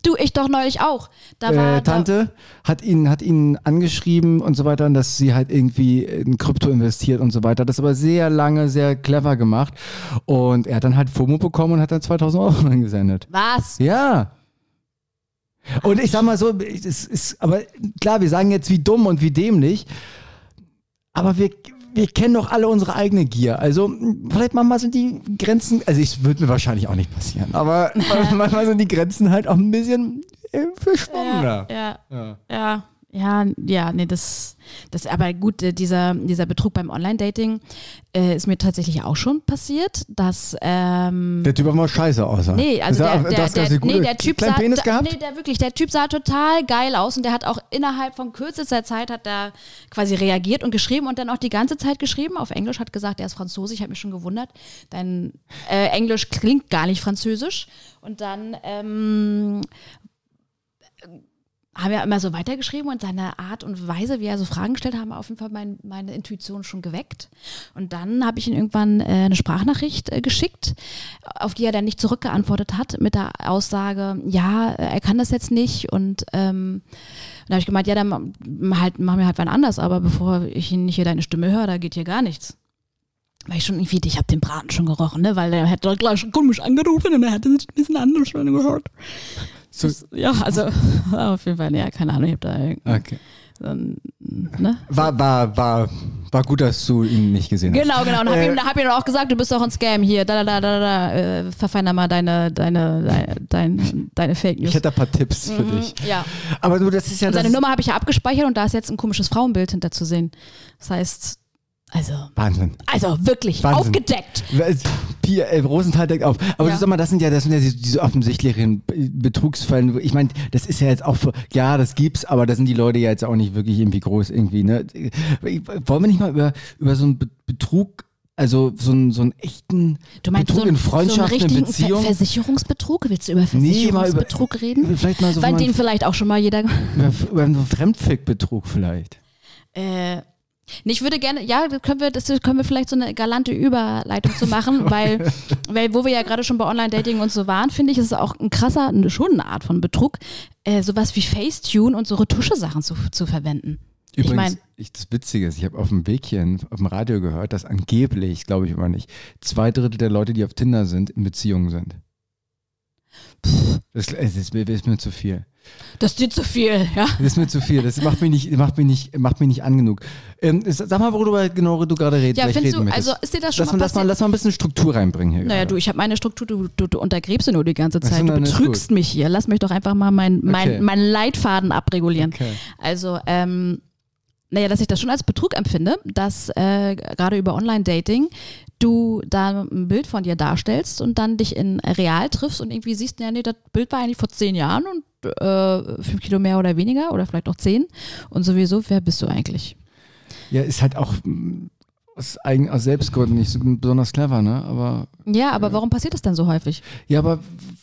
Du, ich doch neulich auch. Da war äh, Tante hat ihn, hat ihn angeschrieben und so weiter, dass sie halt irgendwie in Krypto investiert und so weiter. Das aber sehr lange, sehr clever gemacht. Und er hat dann halt FOMO bekommen und hat dann 2000 Euro eingesendet. Da, was? Ja. Und ich sag mal so, es ist, aber klar, wir sagen jetzt wie dumm und wie dämlich, aber wir, wir kennen doch alle unsere eigene Gier. Also vielleicht manchmal sind die Grenzen, also es wird mir wahrscheinlich auch nicht passieren, aber manchmal sind die Grenzen halt auch ein bisschen äh, verschwommener. Ja, Ja. ja, ja, ja, nee, das, das, aber gut, äh, dieser, dieser Betrug beim Online-Dating äh, ist mir tatsächlich auch schon passiert, dass, ähm, Der Typ hat mal scheiße aussah. Nee, also der, der, das- der, das- nee, der Typ sah, Penis da, gehabt? nee, der wirklich, der Typ sah total geil aus und der hat auch innerhalb von kürzester Zeit hat er quasi reagiert und geschrieben und dann auch die ganze Zeit geschrieben. Auf Englisch hat gesagt, er ist Franzose. Ich habe mich schon gewundert. Dein äh, Englisch klingt gar nicht französisch. Und dann ähm, haben wir immer so weitergeschrieben und seine Art und Weise, wie er so Fragen gestellt hat, haben auf jeden Fall mein, meine Intuition schon geweckt. Und dann habe ich ihm irgendwann äh, eine Sprachnachricht äh, geschickt, auf die er dann nicht zurückgeantwortet hat, mit der Aussage, ja, äh, er kann das jetzt nicht. Und ähm, dann habe ich gemeint, ja, dann halt, machen wir halt wann anders, aber bevor ich nicht hier deine Stimme höre, da geht hier gar nichts. Weil ich schon irgendwie, ich habe den Braten schon gerochen, ne? Weil er hat gleich schon komisch angerufen und er hatte sich ein bisschen anders schon gehört. So- Das- ja, also auf jeden Fall, ja, keine Ahnung, ich habe da Okay. ein, ne? War, war, war, war gut, dass du ihn nicht gesehen hast. Genau, genau. Und hab, Äh, ihm, hab ihm auch gesagt, du bist doch ein Scam hier. Da, da, da, da, da. Äh, verfeiner mal deine, deine, deine, deine, Fake News. Ich hätte ein paar Tipps für Mhm, dich. Ja. Aber du, das ist ja Und seine Nummer habe ich ja abgespeichert und da ist jetzt ein komisches Frauenbild hinter zu sehen. Das heißt, also, Wahnsinn. also wirklich Wahnsinn. aufgedeckt. Pia, äh, Rosenthal deckt auf. Aber Ja. du sag mal, das sind ja, das sind ja diese, diese offensichtlichen Betrugsfällen. Ich meine, das ist ja jetzt auch, für, ja, das gibt's, aber da sind die Leute ja jetzt auch nicht wirklich irgendwie groß irgendwie, ne? Wollen wir nicht mal über, über so einen Be- Betrug, also so einen, so einen echten Du meinst Betrug so, in einen- so einen Freundschaften, in Beziehungen? Ver Versicherungsbetrug? Willst du über Nee, Versicherungsbetrug reden? Vielleicht mal so, Weil den vielleicht auch schon mal jeder. über, über einen Fremdfick-Betrug vielleicht. Äh, nee, ich würde gerne, ja, das können wir, das können wir vielleicht so eine galante Überleitung zu machen, weil, weil wo wir ja gerade schon bei Online-Dating und so waren, finde ich, ist es auch ein krasser, schon eine Art von Betrug, äh, sowas wie Facetune und so Retusche-Sachen zu, zu verwenden. ich Übrigens, meine, ich, das Witzige ist, ich habe auf dem Weg hier auf dem Radio gehört, dass angeblich, glaube ich immer nicht, zwei Drittel der Leute, die auf Tinder sind, in Beziehungen sind. Das, es ist, mir- ist mir zu viel. das ist dir zu viel, ja. Das ist mir zu viel. Das macht mich nicht, macht mich nicht, macht mich nicht an genug. Ähm, sag mal, worüber genau du gerade redest. Ja, findest reden du, das. also ist dir das schon lass, mal lass, mal, lass mal ein bisschen Struktur reinbringen hier. Naja, gerade. du, ich habe meine Struktur, du, du, du untergräbst sie nur die ganze Zeit. Du betrügst mich hier. Lass mich doch einfach mal meinen mein, Okay. mein Leitfaden abregulieren. Okay. Also, ähm, naja, dass ich das schon als Betrug empfinde, dass äh, gerade über Online-Dating du da ein Bild von dir darstellst und dann dich in real triffst und irgendwie siehst, ja, nee, das Bild war eigentlich vor zehn Jahren und äh, fünf Kilo mehr oder weniger oder vielleicht auch zehn. Und sowieso, wer bist du eigentlich? Ja, ist halt auch mm, aus, eigen, aus Selbstgründen nicht so besonders clever, ne? Aber Ja, aber warum passiert das dann so häufig? ja, aber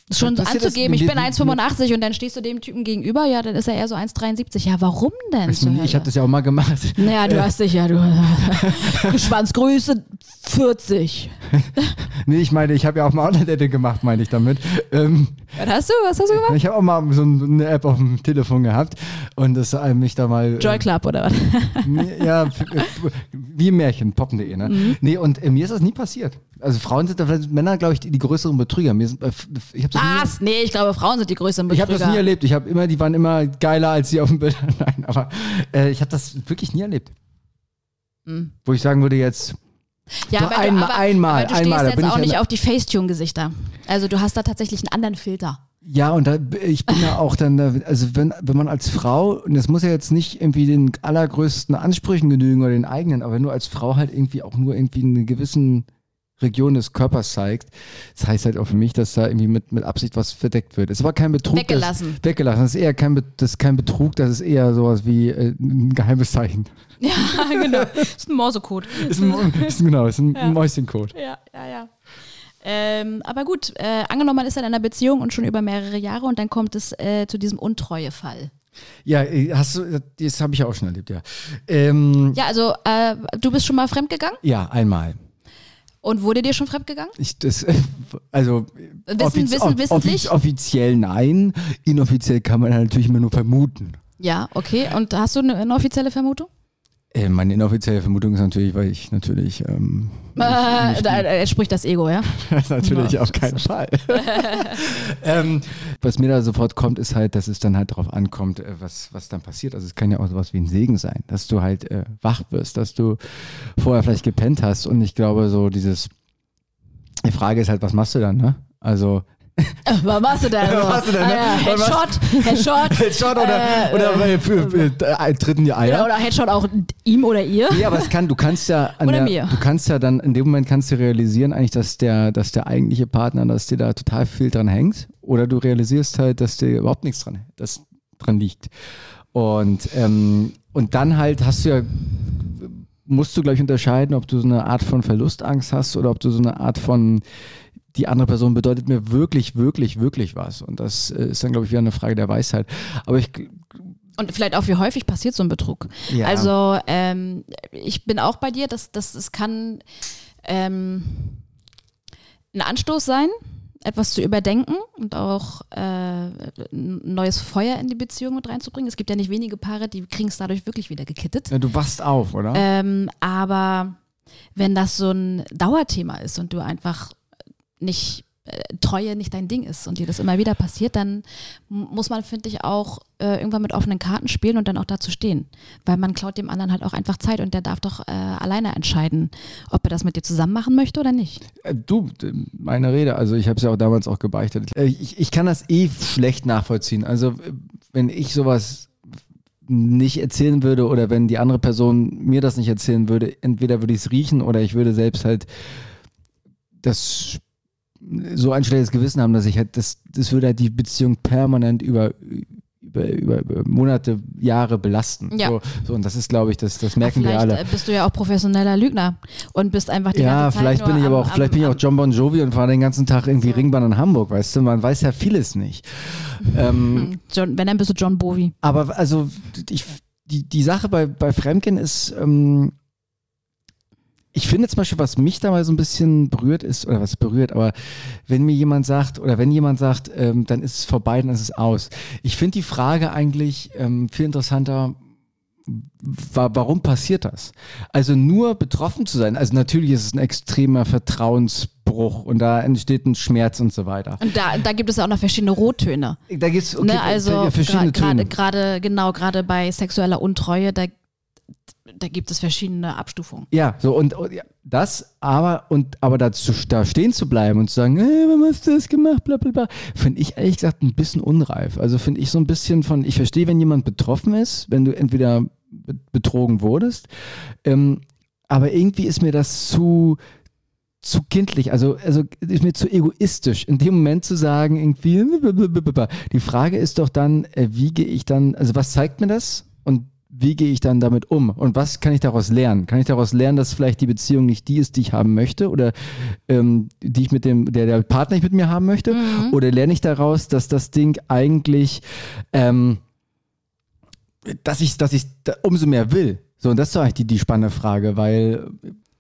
Schon das- anzugeben, ich bin 1,85 und dann stehst du dem Typen gegenüber, ja, dann ist er eher so 1,73. Ja, warum denn? Ich, ich habe das ja auch mal gemacht. Naja, du hast dich ja, du Schwanzgröße 40. Nee, ich meine, ich habe ja auch mal Online-Dating gemacht, meine ich damit. Ähm, Was hast du? Was hast du gemacht? ich habe auch mal so eine App auf dem Telefon gehabt und das äh, mich da mal. äh, Joy Club oder was? Ja, wie Märchen, poppen.de, ne? Mhm. Nee, und äh, mir ist das nie passiert. Also Frauen sind da vielleicht Männer, glaube ich, die, die größeren Betrüger. Mir sind, äh, ich habe das, nie- Was? Nee, ich glaube, Frauen sind die größten ich hab das Betrüger. nie erlebt. Ich habe immer, die waren immer geiler als die auf dem Bild. Nein, aber äh, ich habe das wirklich nie erlebt. Mhm. Wo ich sagen würde jetzt, Ja, aber, einmal- du, aber, einmal, aber du einmal, stehst jetzt auch nicht auf die Facetune-Gesichter. Also du hast da tatsächlich einen anderen Filter. Ja, und da, ich bin ja auch dann, da- also wenn, wenn man als Frau, und das muss ja jetzt nicht irgendwie den allergrößten Ansprüchen genügen oder den eigenen, aber wenn du als Frau halt irgendwie auch nur irgendwie einen gewissen Region des Körpers zeigt. Das heißt halt auch für mich, dass da irgendwie mit, mit Absicht was verdeckt wird. Es war kein Betrug. Weggelassen. Das, weggelassen. Das ist eher kein, das ist kein Betrug, das ist eher sowas wie äh, ein geheimes Zeichen. Ja, genau. Das ist ein Morsecode. Ist ein, ist, genau, ist ein Ja. Mäuschencode. Ja, ja, ja. Ähm, aber gut, äh, angenommen, man ist in einer Beziehung und schon über mehrere Jahre und dann kommt es äh, zu diesem Untreuefall. Ja, äh, hast du, das habe ich ja auch schon erlebt, ja. Ähm, ja. Ja, also äh, du bist schon mal fremdgegangen einmal. Und wurde dir schon fremdgegangen? Ich, das, also Wissen- offiz- wissen- wissentlich? offiziell nein, inoffiziell kann man natürlich immer nur vermuten. Ja, okay. Und hast du eine, eine offizielle Vermutung? Äh, meine inoffizielle Vermutung ist natürlich, weil ich natürlich, ähm, Äh, da, da spricht das Ego, ja? das natürlich Ja, auf keinen Fall. ähm, was mir da sofort kommt, ist halt, dass es dann halt darauf ankommt, äh, was, was dann passiert. Also es kann ja auch sowas wie ein Segen sein, dass du halt äh, wach wirst, dass du vorher vielleicht gepennt hast und ich glaube so dieses, die Frage ist halt, was machst du dann, ne? Also Was machst du denn? Was machst du denn, ne? Äh, Was Headshot, Headshot. Headshot oder, Äh, oder für, äh, tritten die Eier? Oder, oder Headshot auch ihm oder ihr? Nee, aber es kann, du kannst ja Oder der, mir. du kannst ja dann, in dem Moment kannst du realisieren eigentlich, dass der, dass der eigentliche Partner, dass dir da total viel dran hängt. Oder du realisierst halt, dass dir überhaupt nichts dran, das dran liegt. Und, ähm, und dann halt hast du ja, musst du gleich unterscheiden, ob du so eine Art von Verlustangst hast oder ob du so eine Art von die andere Person bedeutet mir wirklich, wirklich, wirklich was. Und das äh, ist dann, glaube ich, wieder eine Frage der Weisheit. Aber ich, Und vielleicht auch, wie häufig passiert so ein Betrug. Ja. Also ähm, ich bin auch bei dir, dass das, es kann ähm, ein Anstoß sein, etwas zu überdenken und auch äh, ein neues Feuer in die Beziehung mit reinzubringen. Es gibt ja nicht wenige Paare, die kriegen es dadurch wirklich wieder gekittet. ja, du wachst auf, oder? Ähm, aber wenn das so ein Dauerthema ist und du einfach nicht äh, Treue nicht dein Ding ist und dir das immer wieder passiert, dann muss man, finde ich, auch äh, irgendwann mit offenen Karten spielen und dann auch dazu stehen. Weil man klaut dem anderen halt auch einfach Zeit und der darf doch äh, alleine entscheiden, ob er das mit dir zusammen machen möchte oder nicht. Äh, Du, meine Rede, also ich habe es ja auch damals auch gebeichtet. Äh, Ich, ich kann das eh schlecht nachvollziehen. Also wenn ich sowas nicht erzählen würde oder wenn die andere Person mir das nicht erzählen würde, entweder würde ich es riechen oder ich würde selbst halt das so ein schlechtes Gewissen haben, dass ich halt, das, das würde halt die Beziehung permanent über, über, über, über Monate, Jahre belasten. Ja. So, so, und das ist, glaube ich, das, das merken wir alle. äh, bist du ja auch professioneller Lügner und bist einfach die Ja, ganze Zeit vielleicht bin ich aber am- auch, vielleicht am- bin ich auch John Bon Jovi und fahre den ganzen Tag irgendwie So. Ringbahn in Hamburg, weißt du? Man weiß ja vieles nicht. ähm, John, wenn, dann bist du John Bovi. aber also ich, die, die Sache bei, bei Fremdgehen ist, ähm, ich finde zum Beispiel, was mich dabei so ein bisschen berührt ist, oder was berührt, aber wenn mir jemand sagt, oder wenn jemand sagt, ähm, dann ist es vorbei, dann ist es aus. Ich finde die Frage eigentlich ähm, viel interessanter, wa warum passiert das? Also nur betroffen zu sein, also natürlich ist es ein extremer Vertrauensbruch und da entsteht ein Schmerz und so weiter. Und da, da gibt es auch noch verschiedene Rottöne. Da gibt es okay, ne, also verschiedene Töne. gerade genau gerade bei sexueller Untreue da da gibt es verschiedene Abstufungen. Ja, so und, und ja, das, aber und aber dazu da stehen zu bleiben und zu sagen, hey, warum hast du das gemacht, bla bla bla, finde ich ehrlich gesagt ein bisschen unreif. Also finde ich so ein bisschen von, ich verstehe, wenn jemand betroffen ist, wenn du entweder be- betrogen wurdest, ähm, aber irgendwie ist mir das zu zu kindlich, also, also ist mir zu egoistisch, in dem Moment zu sagen, irgendwie, die Frage ist doch dann, äh, wie gehe ich dann, also was zeigt mir das und wie gehe ich dann damit um und was kann ich daraus lernen? Kann ich daraus lernen, dass vielleicht die Beziehung nicht die ist, die ich haben möchte oder ähm, die ich mit dem, der, der Partner nicht mit mir haben möchte? Oder lerne ich daraus, dass das Ding eigentlich, ähm, dass ich, dass ich umso mehr will? So, und das ist eigentlich die, die spannende Frage, weil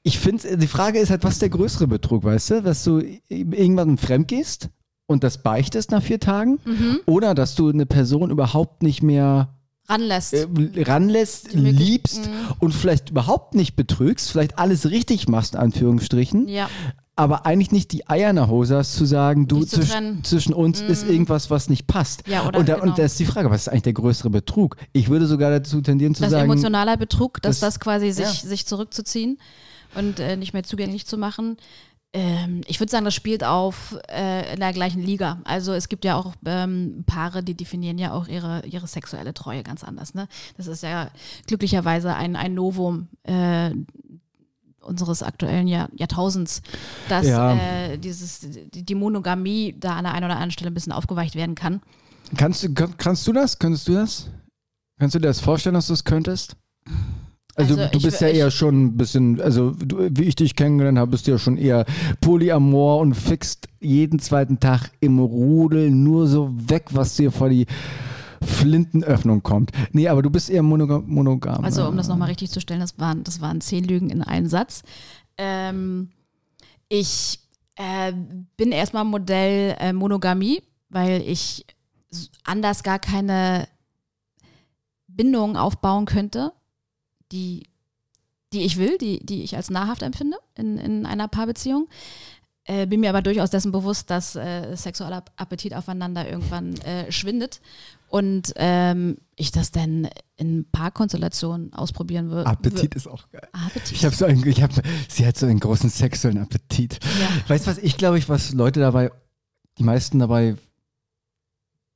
ich finde, die Frage ist halt, was ist der größere Betrug, weißt du? Dass du irgendwann fremd gehst und das beichtest nach vier Tagen oder dass du eine Person überhaupt nicht mehr Ranlässt. äh, ranlässt, liebst Mhm. und vielleicht überhaupt nicht betrügst, vielleicht alles richtig machst, in Anführungsstrichen, ja. aber eigentlich nicht die Eier in der Hose hast, zu sagen, du, zu zwisch, zwischen uns ist irgendwas, was nicht passt. Ja, oder und, da, genau. und da ist die Frage, was ist eigentlich der größere Betrug? Ich würde sogar dazu tendieren zu Das sagen, emotionaler Betrug, dass das- das, quasi sich, ja. sich zurückzuziehen und äh, nicht mehr zugänglich zu machen. Ähm, ich würde sagen, das spielt auf äh, in der gleichen Liga. Also es gibt ja auch ähm, Paare, die definieren ja auch ihre, ihre sexuelle Treue ganz anders. Ne? Das ist ja glücklicherweise ein, ein Novum. Äh, unseres aktuellen Jahr, Jahrtausends, dass Ja. äh, dieses, die, Monogamie da an der einen oder anderen Stelle ein bisschen aufgeweicht werden kann. Kannst du, kann, kannst du das? Könntest du das? Kannst du dir das vorstellen, dass du es könntest? Also, Also du bist ja eher schon ein bisschen, also du, wie ich dich kennengelernt habe, bist du ja schon eher Polyamor und fixt jeden zweiten Tag im Rudel nur so weg, was dir vor die Flintenöffnung kommt. Nee, aber du bist eher monogam. monogam Also um ne? das nochmal richtig zu stellen, das waren, das waren zehn Lügen in einem Satz. Ähm, ich äh, bin erstmal Modell äh, Monogamie, weil ich anders gar keine Bindung aufbauen könnte, die, die ich will, die, die ich als nahrhaft empfinde in, in einer Paarbeziehung. Äh, bin mir aber durchaus dessen bewusst, dass äh, sexueller Appetit aufeinander irgendwann äh, schwindet und ähm, ich das dann in Paarkonstellationen ausprobieren würde. Appetit ist auch geil. Appetit. Ich habe so einen, ich hab, sie hat so einen großen sexuellen Appetit. ja. Weißt du was, ich glaube, ich, was Leute dabei, die meisten dabei,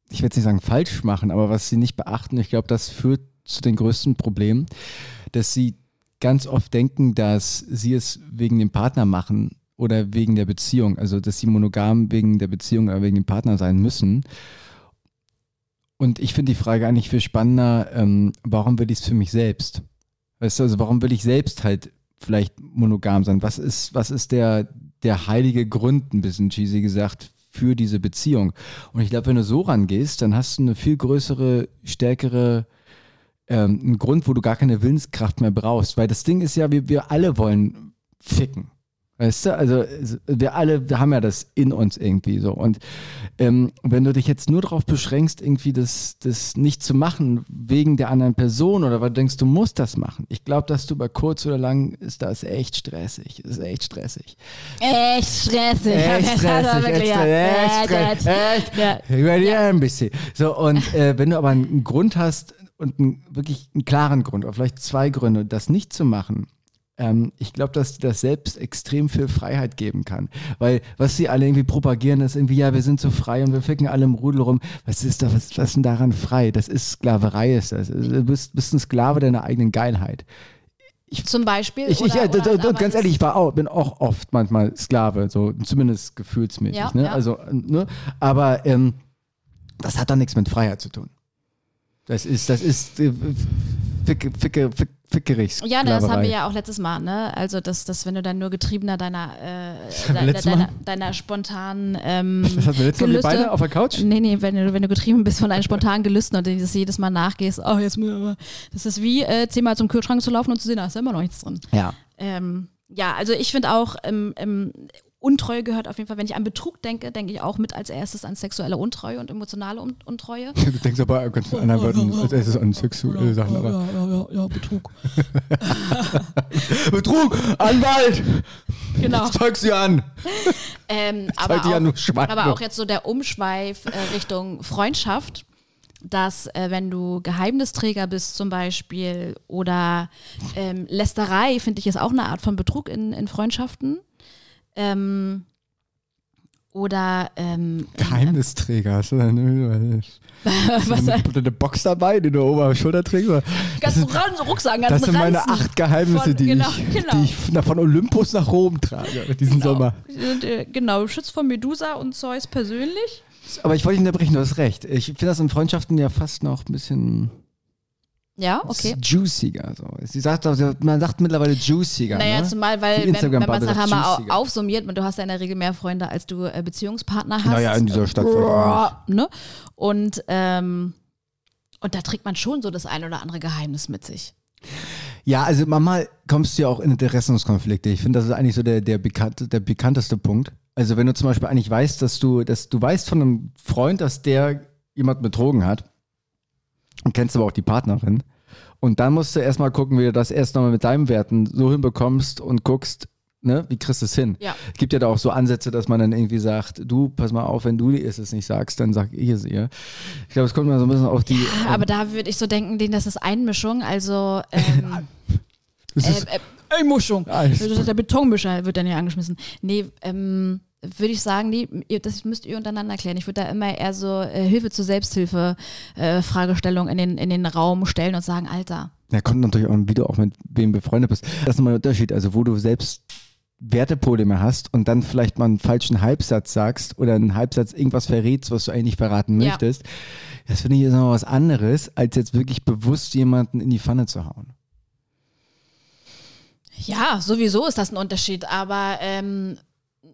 ich will jetzt nicht sagen falsch machen, aber was sie nicht beachten, ich glaube, das führt zu den größten Problemen, dass sie ganz oft denken, dass sie es wegen dem Partner machen oder wegen der Beziehung, also dass sie monogam wegen der Beziehung oder wegen dem Partner sein müssen. Und ich finde die Frage eigentlich viel spannender, ähm, warum will ich es für mich selbst? Weißt du, also warum will ich selbst halt vielleicht monogam sein? Was ist, was ist der, der heilige Grund, ein bisschen cheesy gesagt, für diese Beziehung? Und ich glaube, wenn du so rangehst, dann hast du eine viel größere, stärkere, ähm, einen Grund, wo du gar keine Willenskraft mehr brauchst. Weil das Ding ist ja, wir, wir alle wollen ficken. Weißt du, also wir alle wir haben ja das in uns irgendwie so. Und ähm, wenn du dich jetzt nur darauf beschränkst, irgendwie das, das nicht zu machen wegen der anderen Person oder weil du denkst, du musst das machen. Ich glaube, dass du über kurz oder lang ist das echt stressig. Das ist echt stressig. Echt stressig. Echt stressig, echt stressig, echt stressig, echt. Ja. Über dir ein bisschen. So, und äh, wenn du aber einen Grund hast und einen, wirklich einen klaren Grund, oder vielleicht zwei Gründe, das nicht zu machen, ähm, ich glaube, dass das selbst extrem viel Freiheit geben kann. Weil was sie alle irgendwie propagieren, ist irgendwie, ja, wir sind so frei und wir ficken alle im Rudel rum. Was ist da, was, was ist denn daran frei? Das ist Sklaverei, ist das. Du bist, bist ein Sklave deiner eigenen Geilheit. Zum Beispiel. Ich, ich, oder, ja, oder, aber ganz ehrlich, ich war auch, bin auch oft manchmal Sklave, so zumindest gefühlsmäßig. Ja, ne? ja. Also, ne? Aber ähm, das hat doch nichts mit Freiheit zu tun. Das ist, das ist äh, ficke, ficke, fick, fickerig. Ja, das haben wir ja auch letztes Mal, ne? Also, dass, dass wenn du dann nur Getriebener deiner, äh, de, letztes deiner, Mal? deiner spontanen ähm, Das hatten wir letztes Mal Gelüste- beide auf der Couch? Nee, nee, wenn du, wenn du getrieben bist von deinen spontanen Gelüsten und das jedes Mal nachgehst, oh, jetzt müssen. Das ist wie äh, zehnmal zum Kühlschrank zu laufen und zu sehen, da ist ja immer noch nichts drin. Ja. Ähm, ja, also ich finde auch, ähm, ähm, Untreue gehört auf jeden Fall, wenn ich an Betrug denke, denke ich auch mit als erstes an sexuelle Untreue und emotionale Un Untreue. Du denkst aber ganz mit anderen Wörtern als erstes an sexuelle Sachen. Aber ja, ja, ja, Betrug. Betrug! Anwalt! Genau. Zeig sie an! Ähm, aber, an, auch, Schwein. aber auch jetzt so der Umschweif äh, Richtung Freundschaft, dass äh, wenn du Geheimnisträger bist zum Beispiel oder ähm, Lästerei, finde ich, ist auch eine Art von Betrug in, in Freundschaften. Ähm, oder ähm, Geheimnisträger. Hast du da eine, was, eine, eine Box dabei, die du oben auf der Schulter trägst? ganz Ranzen, Rucksack, ganz Das sind meine Ranzen. acht Geheimnisse, Von- die, genau, ich, genau. die ich na- von Olympus nach Rom trage diesen Genau. Sommer. Und, äh, genau, schützt von Medusa und Zeus persönlich. Aber ich wollte dich unterbrechen, du hast recht. Ich finde das in Freundschaften ja fast noch ein bisschen Ja, okay. juiciger. So. Sie sagt, man sagt mittlerweile juiciger. Naja, ne? zumal, weil, wenn, wenn man es nachher mal aufsummiert, und du hast ja in der Regel mehr Freunde, als du äh, Beziehungspartner hast. Naja, in dieser Stadt wahrscheinlich. Ne? Und, ähm, und da trägt man schon so das ein oder andere Geheimnis mit sich. Ja, also manchmal kommst du ja auch in Interessenskonflikte. Ich finde, das ist eigentlich so der, der, bekannte, der bekannteste Punkt. Also wenn du zum Beispiel eigentlich weißt, dass du, dass du weißt von einem Freund, dass der jemand betrogen hat und kennst aber auch die Partnerin. Und dann musst du erstmal gucken, wie du das erst nochmal mit deinen Werten so hinbekommst und guckst, ne, wie kriegst du es hin? Ja. Es gibt ja da auch so Ansätze, dass man dann irgendwie sagt, du, pass mal auf, wenn du es nicht sagst, dann sag ich es ihr. Ich glaube, es kommt mal so ein bisschen auf die. Aber da würde ich so denken, denen, das ist Einmischung, also ähm, das äh, ist, äh, Einmischung. Ich- Das ist der Betonmischer wird dann ja angeschmissen. Nee, ähm, würde ich sagen, ihr, das müsst ihr untereinander klären. Ich würde da immer eher so äh, Hilfe zur Selbsthilfe äh, Fragestellung in den, in den Raum stellen und sagen, Alter, Da kommt natürlich auch, wie du auch mit wem befreundet bist. Das ist nochmal ein Unterschied. Also, wo du selbst Werteprobleme hast und dann vielleicht mal einen falschen Halbsatz sagst oder einen Halbsatz irgendwas verrätst, was du eigentlich nicht verraten Ja. möchtest. Das finde ich ist noch was anderes, als jetzt wirklich bewusst jemanden in die Pfanne zu hauen. Ja, sowieso ist das ein Unterschied, aber ähm,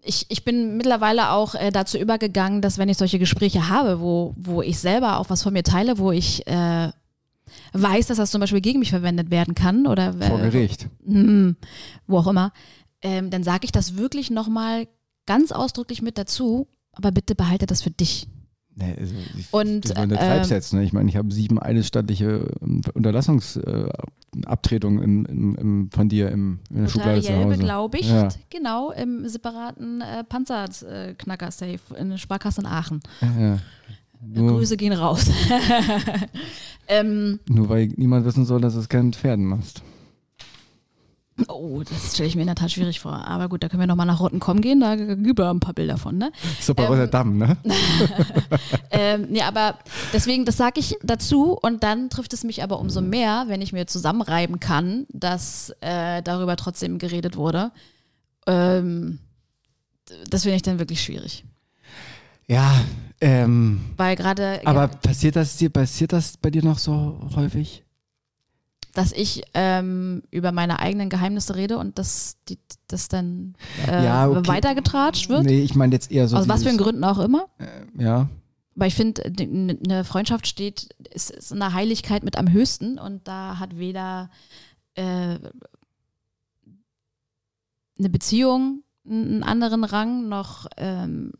ich, ich bin mittlerweile auch äh, dazu übergegangen, dass wenn ich solche Gespräche habe, wo, wo ich selber auch was von mir teile, wo ich äh, weiß, dass das zum Beispiel gegen mich verwendet werden kann oder Vor äh, Gericht. hm, wo auch immer, ähm, dann sage ich das wirklich nochmal ganz ausdrücklich mit dazu, aber bitte behalte das für dich. Nee, also ich, Und, das übertreibst jetzt, ne? Ich meine, ich habe sieben eidesstattliche ähm, Unterlassungsabtretungen im, im, im, von dir im, in der Schublade zu Hause. beglaubigt, Ja. genau, im separaten äh, Panzerknacker-Safe in der Sparkasse in Aachen. Ja. Nur, Grüße gehen raus. ähm, nur weil niemand wissen soll, dass es kein Pferden machst. Oh, das stelle ich mir in der Tat schwierig vor. Aber gut, da können wir nochmal nach Rottenkomm gehen, da gibt es ein paar Bilder von, ne? Bei Ähm, Rotterdam, ne? Ähm, ja, aber deswegen, das sage ich dazu und dann trifft es mich aber umso mehr, wenn ich mir zusammenreiben kann, dass äh, darüber trotzdem geredet wurde. Ähm, das finde ich dann wirklich schwierig. Ja, ähm, Weil gerade, aber ja, passiert das dir, passiert das bei dir noch so häufig? Dass ich ähm, über meine eigenen Geheimnisse rede und dass die, das dann äh, Ja, okay. weitergetratscht wird. Nee, ich meine jetzt eher so. Aus was für Gründen auch immer. Ja. Weil ich finde, eine Freundschaft steht, ist, ist in der Heiligkeit mit am höchsten und da hat weder äh, eine Beziehung einen anderen Rang noch ähm,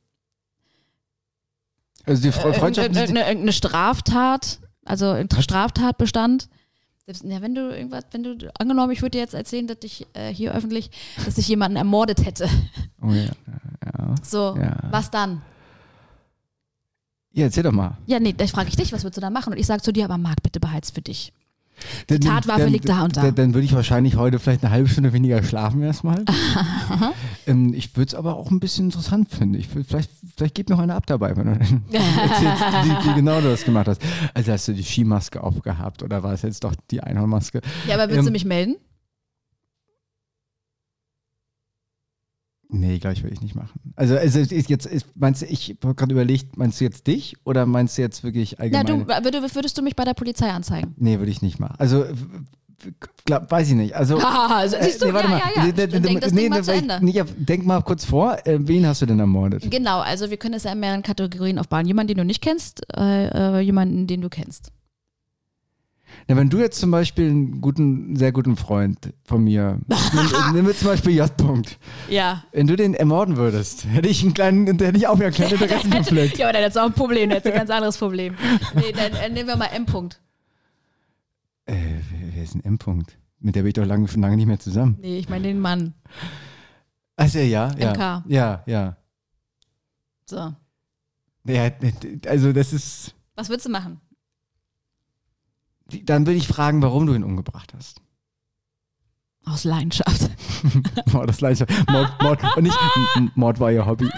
Also die äh, Freundschaft. irgendeine, irgendeine Straftat, also Straftatbestand. Selbst, ja, wenn du irgendwas, wenn du, angenommen, ich würde dir jetzt erzählen, dass ich äh, hier öffentlich, dass ich jemanden ermordet hätte. oh ja. ja. So, Ja. was dann? Ja, erzähl doch mal. Ja, nee, das frage ich dich, was würdest du da machen? Und ich sage zu dir, aber Marc, bitte behalt's für dich. Die Tatwaffe liegt da und da. Dann, dann würde ich wahrscheinlich heute vielleicht eine halbe Stunde weniger schlafen erstmal. ähm, ich würde es aber auch ein bisschen interessant finden. Ich, vielleicht, vielleicht geht noch einer ab dabei, wenn du erzählst, wie, wie genau du das gemacht hast. Also hast du die Skimaske aufgehabt oder war es jetzt doch die Einhornmaske? Ja, aber willst du Ähm, mich melden? Nee, glaube ich, will ich nicht machen. Also, also ist jetzt, ist, meinst du, ich habe gerade überlegt, meinst du jetzt dich oder meinst du jetzt wirklich Na, allgemein? du, würd- würdest du mich bei der Polizei anzeigen? nee, würde ich nicht machen. Also, glaub, weiß ich nicht. Also, Ah, also, siehst du, nee, warte ja, mal. ja, ja. Nee, nee, denk das Ding mal zu Ende. nee, denk mal kurz vor, äh, wen hast du denn ermordet? Genau, also wir können es ja in mehreren Kategorien aufbauen. Jemanden, den du nicht kennst, äh, äh, jemanden, den du kennst. Na, wenn du jetzt zum Beispiel einen guten, sehr guten Freund von mir, nimm, nimm mir zum Beispiel J. -Punkt. Ja. Wenn du den ermorden würdest, hätte ich einen kleinen, hätte ich auch wieder einen kleinen Interessenkonflikt. Ja, aber dann hättest du auch ein Problem, dann hättest du ein ganz anderes Problem. Nee, dann äh, nehmen wir mal M. -Punkt. äh, wer- ist ein M. -Punkt? Mit der bin ich doch lange, schon lange nicht mehr zusammen. Nee, ich meine den Mann. Also ja, ja. MK. Ja, ja. So. ja. Also das ist, Was würdest du machen? Dann würde ich fragen, warum du ihn umgebracht hast. Aus Leidenschaft. Mord, das gleiche. Mord, Mord, und nicht, Mord war ihr Hobby.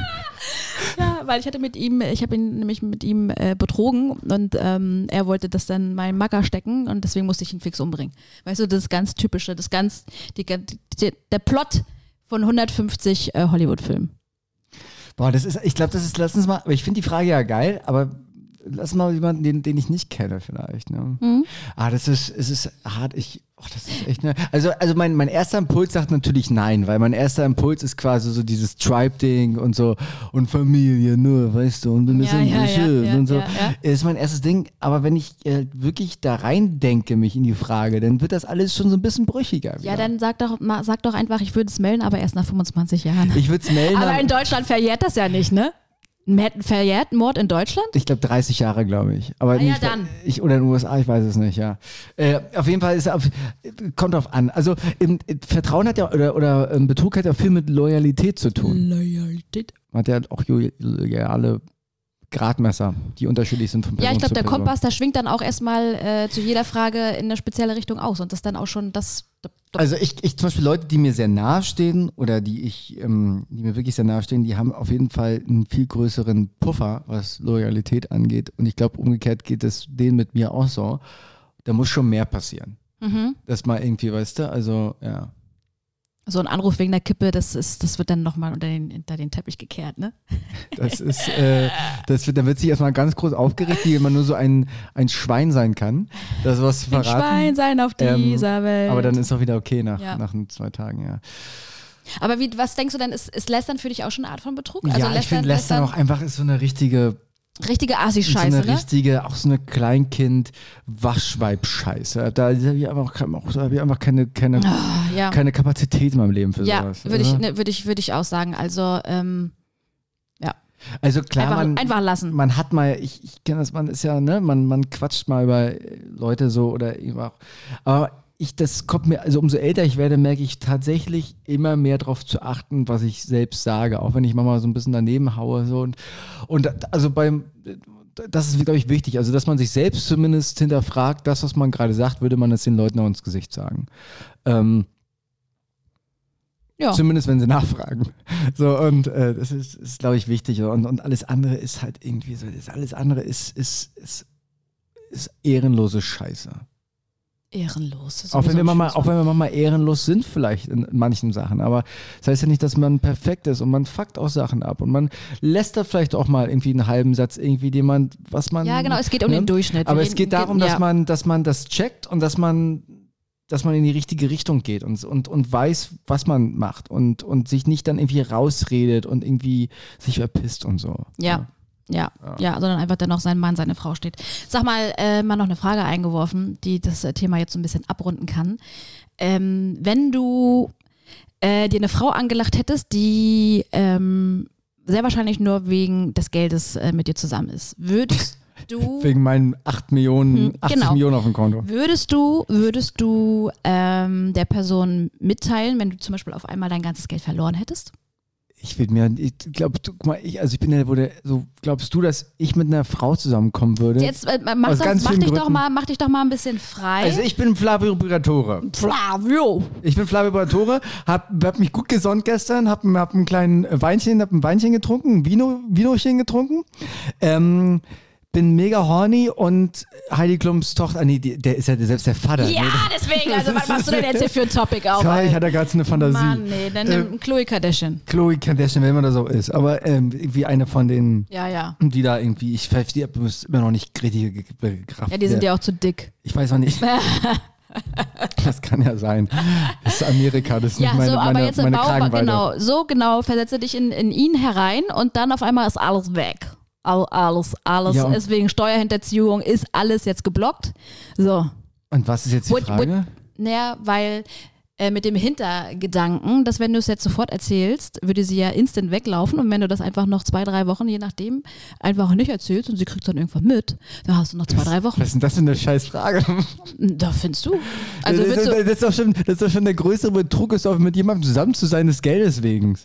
Ja, weil ich hatte mit ihm, ich habe ihn nämlich mit ihm äh, betrogen und ähm, er wollte das dann meinem Macker stecken und deswegen musste ich ihn fix umbringen. Weißt du, das ganz typische, das ganz, die, die, der Plot von 150 äh, Hollywood-Filmen. Boah, das ist, ich glaube, das ist, lass uns mal, aber ich finde die Frage ja geil, aber lass mal jemanden, den, den ich nicht kenne vielleicht. Ne? Mhm. Ah, das ist, es ist hart. Ich, oh, das ist echt, ne? Also, also mein, mein erster Impuls sagt natürlich nein, weil mein erster Impuls ist quasi so dieses Tribe-Ding und so und Familie nur, weißt du, und wir müssen ja, ja, ja, und so. ja. Ist mein erstes Ding, aber wenn ich äh, wirklich da rein denke, mich in die Frage, dann wird das alles schon so ein bisschen brüchiger. Ja, wieder. dann sag doch, sag doch einfach, ich würde es melden, aber erst nach 25 Jahren. Ich würde es melden, aber in Deutschland verjährt das ja nicht, ne? Ein verjährt Mord in Deutschland? ich glaube 30 Jahre, glaube ich. Aber Ah ja, nicht, dann. Ich, oder in den USA, ich weiß es nicht, ja. Äh, auf jeden Fall ist auf, kommt drauf an. Also im, Vertrauen hat ja, oder, oder ähm, Betrug hat ja viel mit Loyalität zu tun. Loyalität. Man hat ja auch loyale Gradmesser, die unterschiedlich sind von Person Ja, ich glaube, der Person. Kompass, der schwingt dann auch erstmal äh, zu jeder Frage in eine spezielle Richtung aus und das dann auch schon das. Also ich, ich zum Beispiel Leute, die mir sehr nahe stehen oder die ich, ähm, die mir wirklich sehr nahe stehen, die haben auf jeden Fall einen viel größeren Puffer, was Loyalität angeht. Und ich glaube, umgekehrt geht es denen mit mir auch so. Da muss schon mehr passieren. Mhm. Das mal irgendwie, weißt du, also ja. So ein Anruf wegen der Kippe, das ist, das wird dann nochmal unter den, unter den Teppich gekehrt, ne? Das ist, äh, das wird, da wird sich erstmal ganz groß aufgeregt, wie man nur so ein, ein Schwein sein kann. Das was Ein verraten. Schwein sein auf Ähm, dieser Welt. Aber dann ist auch wieder okay nach, Ja. nach ein, zwei Tagen, ja. Aber wie, was denkst du denn, ist, ist Lästern für dich auch schon eine Art von Betrug? Also ja, ich finde Lästern auch einfach ist so eine richtige, richtige so Assi-Scheiße, eine ne? richtige, auch so eine Kleinkind-Waschweib-Scheiße. Da habe ich einfach, da hab ich einfach keine, keine, Ah, ja, keine Kapazität in meinem Leben für ja sowas. würde ich, ne, würd ich, würd ich auch sagen. Also ähm, Also klar, einfach, man, einfach lassen. man hat mal, ich, ich kenne das, man ist ja, ne, man, man quatscht mal über Leute so oder eben auch. Aber ich, das kommt mir, also umso älter ich werde, merke ich tatsächlich immer mehr darauf zu achten, was ich selbst sage, auch wenn ich manchmal so ein bisschen daneben haue. So und, und also beim das ist, glaube ich, wichtig. Also, dass man sich selbst zumindest hinterfragt, das, was man gerade sagt, würde man das den Leuten auch ins Gesicht sagen. Ähm, ja. Zumindest, wenn sie nachfragen. So, und äh, das ist, ist glaube ich, wichtig. Und, und alles andere ist halt irgendwie so, das alles andere ist, ist, ist, ist ehrenlose Scheiße. Ehrenlos. Auch wenn, wir schönes auch wenn wir manchmal ehrenlos sind, vielleicht in manchen Sachen. Aber das heißt ja nicht, dass man perfekt ist und man fuckt auch Sachen ab. Und man lässt da vielleicht auch mal irgendwie einen halben Satz irgendwie jemand, was man. Ja, genau, es geht um ne? den Durchschnitt. Aber Wir es geht darum, dass ja. man, dass man das checkt und dass man, dass man in die richtige Richtung geht und, und, und weiß, was man macht und, und sich nicht dann irgendwie rausredet und irgendwie sich verpisst und so. Ja. Ja, ja, sondern einfach dann noch sein Mann, seine Frau steht. Sag mal, äh, mal noch eine Frage eingeworfen, die das äh, Thema jetzt so ein bisschen abrunden kann. Ähm, wenn du äh, dir eine Frau angelacht hättest, die ähm, sehr wahrscheinlich nur wegen des Geldes äh, mit dir zusammen ist, würdest du Wegen meinen 8 Millionen, Hm, 80 genau. Millionen auf dem Konto. Würdest du, würdest du ähm, der Person mitteilen, wenn du zum Beispiel auf einmal dein ganzes Geld verloren hättest? Ich will mir, ich glaube, guck mal, ich, also ich bin ja, wo der, so glaubst du, dass ich mit einer Frau zusammenkommen würde? Jetzt äh, mach, Aus das, ganz mach vielen dich doch Gründen. mal, mach dich doch mal ein bisschen frei. also ich bin Flavio Briatore. Flavio. Ich bin Flavio Briatore, hab, hab mich gut gesonnt gestern, hab, hab ein kleinen Weinchen, hab ein Weinchen getrunken, ein Vino, Vinochen getrunken. Ähm, bin mega horny und Heidi Klums Tochter, ah, nee, die, der ist ja selbst der Vater. Ja, ne? deswegen. Also, was machst du denn jetzt hier für ein Topic auf? Sorry, ich hatte gerade so eine Fantasie. Mann, nee, dann Ähm, nimm Chloe Kardashian. Chloe Kardashian, wenn man das so ist. Aber ähm, irgendwie eine von den, Ja, ja. die da irgendwie, ich verstehe immer noch nicht richtig Kraft. Ja, die sind ja auch zu dick. Ich weiß auch nicht. das kann ja sein. Das ist Amerika, das ist Ja, nicht meine, so, aber meine, jetzt meine bau, Kragenweite. genau, so genau, versetze dich in, in ihn herein und dann auf einmal ist alles weg. All, alles, alles. Ja, und- ist wegen Steuerhinterziehung, ist alles jetzt geblockt. So. Und was ist jetzt die Would- Frage? Naja, weil äh, mit dem Hintergedanken, dass wenn du es jetzt sofort erzählst, würde sie ja instant weglaufen und wenn du das einfach noch zwei, drei Wochen, je nachdem, einfach nicht erzählst und sie kriegt dann irgendwann mit, dann hast du noch zwei, drei Wochen. Was ist denn das für eine scheiß Frage? Da findest du. Also das, ist, das, ist doch schon, das ist doch schon der größere Betrug, ist doch mit jemandem zusammen zu sein des Geldes wegen.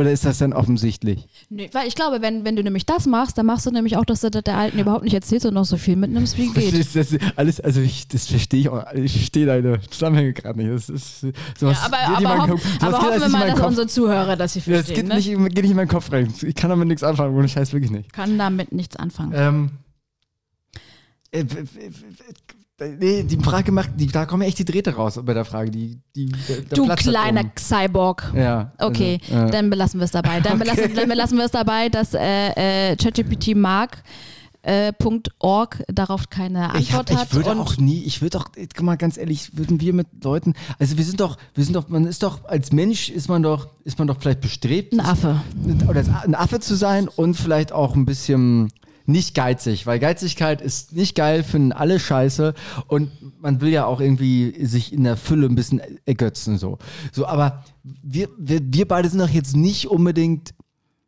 Oder ist das dann offensichtlich? nee, weil ich glaube, wenn, wenn du nämlich das machst, dann machst du nämlich auch, dass du das der Alten überhaupt nicht erzählst und noch so viel mitnimmst, wie Das geht. das ist alles, also ich, das verstehe ich auch. Ich verstehe deine Zusammenhänge gerade nicht. Das ist sowas Ja, aber aber, hoff, Kopf- sowas aber hoffen wir mal, dass Kopf. unsere Zuhörer das hier Das verstehen. geht ne? nicht, geht nicht in meinen Kopf rein. Ich kann damit nichts anfangen, ohne Scheiß wirklich nicht. Kann damit nichts anfangen. Ähm, äh, nee, die Frage macht, die, da kommen echt die Drähte raus bei der Frage. Die, die, der, der du Platz kleiner. Cyborg. Ja. Okay, Also, ja. dann belassen wir es dabei. Dann, Okay. belassen, dann belassen wir es dabei, dass äh, äh, ChatGPT mag. Äh, .org darauf keine ich, hab, Antwort hat. ich würde auch nie, ich würde doch, guck mal ganz ehrlich, würden wir mit Leuten, also wir sind doch, wir sind doch, man ist doch, als Mensch ist man doch, ist man doch vielleicht bestrebt, ein Affe. oder ein Affe zu sein und vielleicht auch ein bisschen nicht geizig, weil Geizigkeit ist nicht geil, finden alle scheiße und man will ja auch irgendwie sich in der Fülle ein bisschen ergötzen so. So, aber wir, wir, wir beide sind doch jetzt nicht unbedingt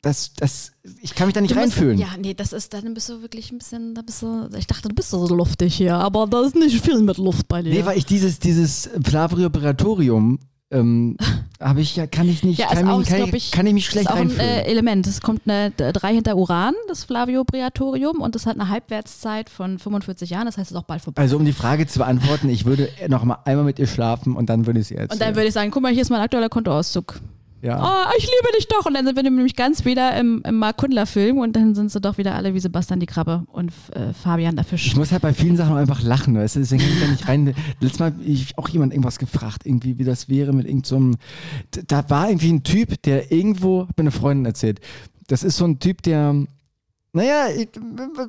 das, das, ich kann mich da nicht Du reinfühlen. Ja, nee, das ist, dann bist du wirklich ein bisschen, da bist du, ich dachte, du bist so luftig hier, aber da ist nicht viel mit Luft bei dir. Nee, weil ich dieses, dieses Flavio Operatorium ähm, habe ich ja, kann ich nicht, Ja, kann, mich, kann, ich, kann ich mich schlecht ist auch ein reinfühlen. äh, Element. Es kommt eine 3 hinter Uran, das Flavio-Briatorium, und das hat eine Halbwertszeit von 45 Jahren, das heißt, es ist auch bald vorbei. also um die Frage zu beantworten, ich würde noch mal einmal mit ihr schlafen und dann würde ich sie erzählen. Und dann würde ich sagen, guck mal, hier ist mein aktueller Kontoauszug. Ja. Oh, ich liebe dich doch. Und dann sind wir nämlich ganz wieder im, im Mark Kundler-Film und dann sind sie doch wieder alle wie Sebastian die Krabbe und äh, Fabian der Fisch. Ich muss halt bei vielen Sachen einfach lachen, weißt du, deswegen kann ich da nicht rein. Letztes Mal habe ich auch jemand irgendwas gefragt, irgendwie, wie das wäre mit irgendeinem. So da war irgendwie ein Typ, der irgendwo, hat mir eine Freundin erzählt, das ist so ein Typ, der naja, ich,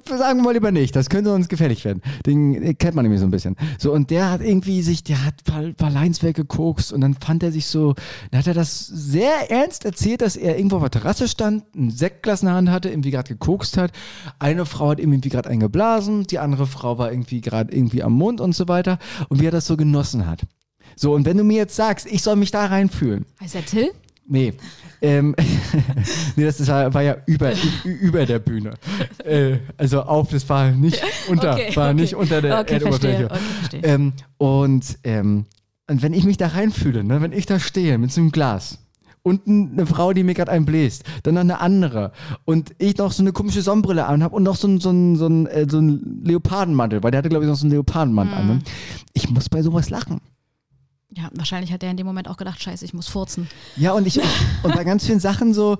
sagen wir mal lieber nicht. Das könnte uns gefährlich werden. Den kennt man nämlich so ein bisschen. So, und der hat irgendwie sich, der hat ein paar Lines weggekokst und dann fand er sich so, dann hat er das sehr ernst erzählt, dass er irgendwo auf der Terrasse stand, ein Sektglas in der Hand hatte, irgendwie gerade gekokst hat. Eine Frau hat ihm irgendwie gerade eingeblasen, die andere Frau war irgendwie gerade irgendwie am Mund und so weiter. Und wie er das so genossen hat. So, und wenn du mir jetzt sagst, ich soll mich da reinfühlen. Heißt der Till? Nee. Ähm, nee, das war, war ja über, über der Bühne. Äh, also auf, das war nicht unter, Okay, war okay. nicht unter der Okay, Erdoberfläche. verstehe. Ähm, und, ähm, und wenn ich mich da reinfühle, ne, wenn ich da stehe mit so einem Glas und eine Frau, die mir gerade einen bläst, dann noch eine andere und ich noch so eine komische Sonnenbrille anhabe und noch so ein, so ein, so ein, äh, so ein Leopardenmantel, weil der hatte, glaube ich, noch so einen Leopardenmantel an. Ne? Mhm. Ich muss bei sowas lachen. Ja, wahrscheinlich hat er in dem Moment auch gedacht, scheiße, ich muss furzen. Ja, und ich und bei ganz vielen Sachen so,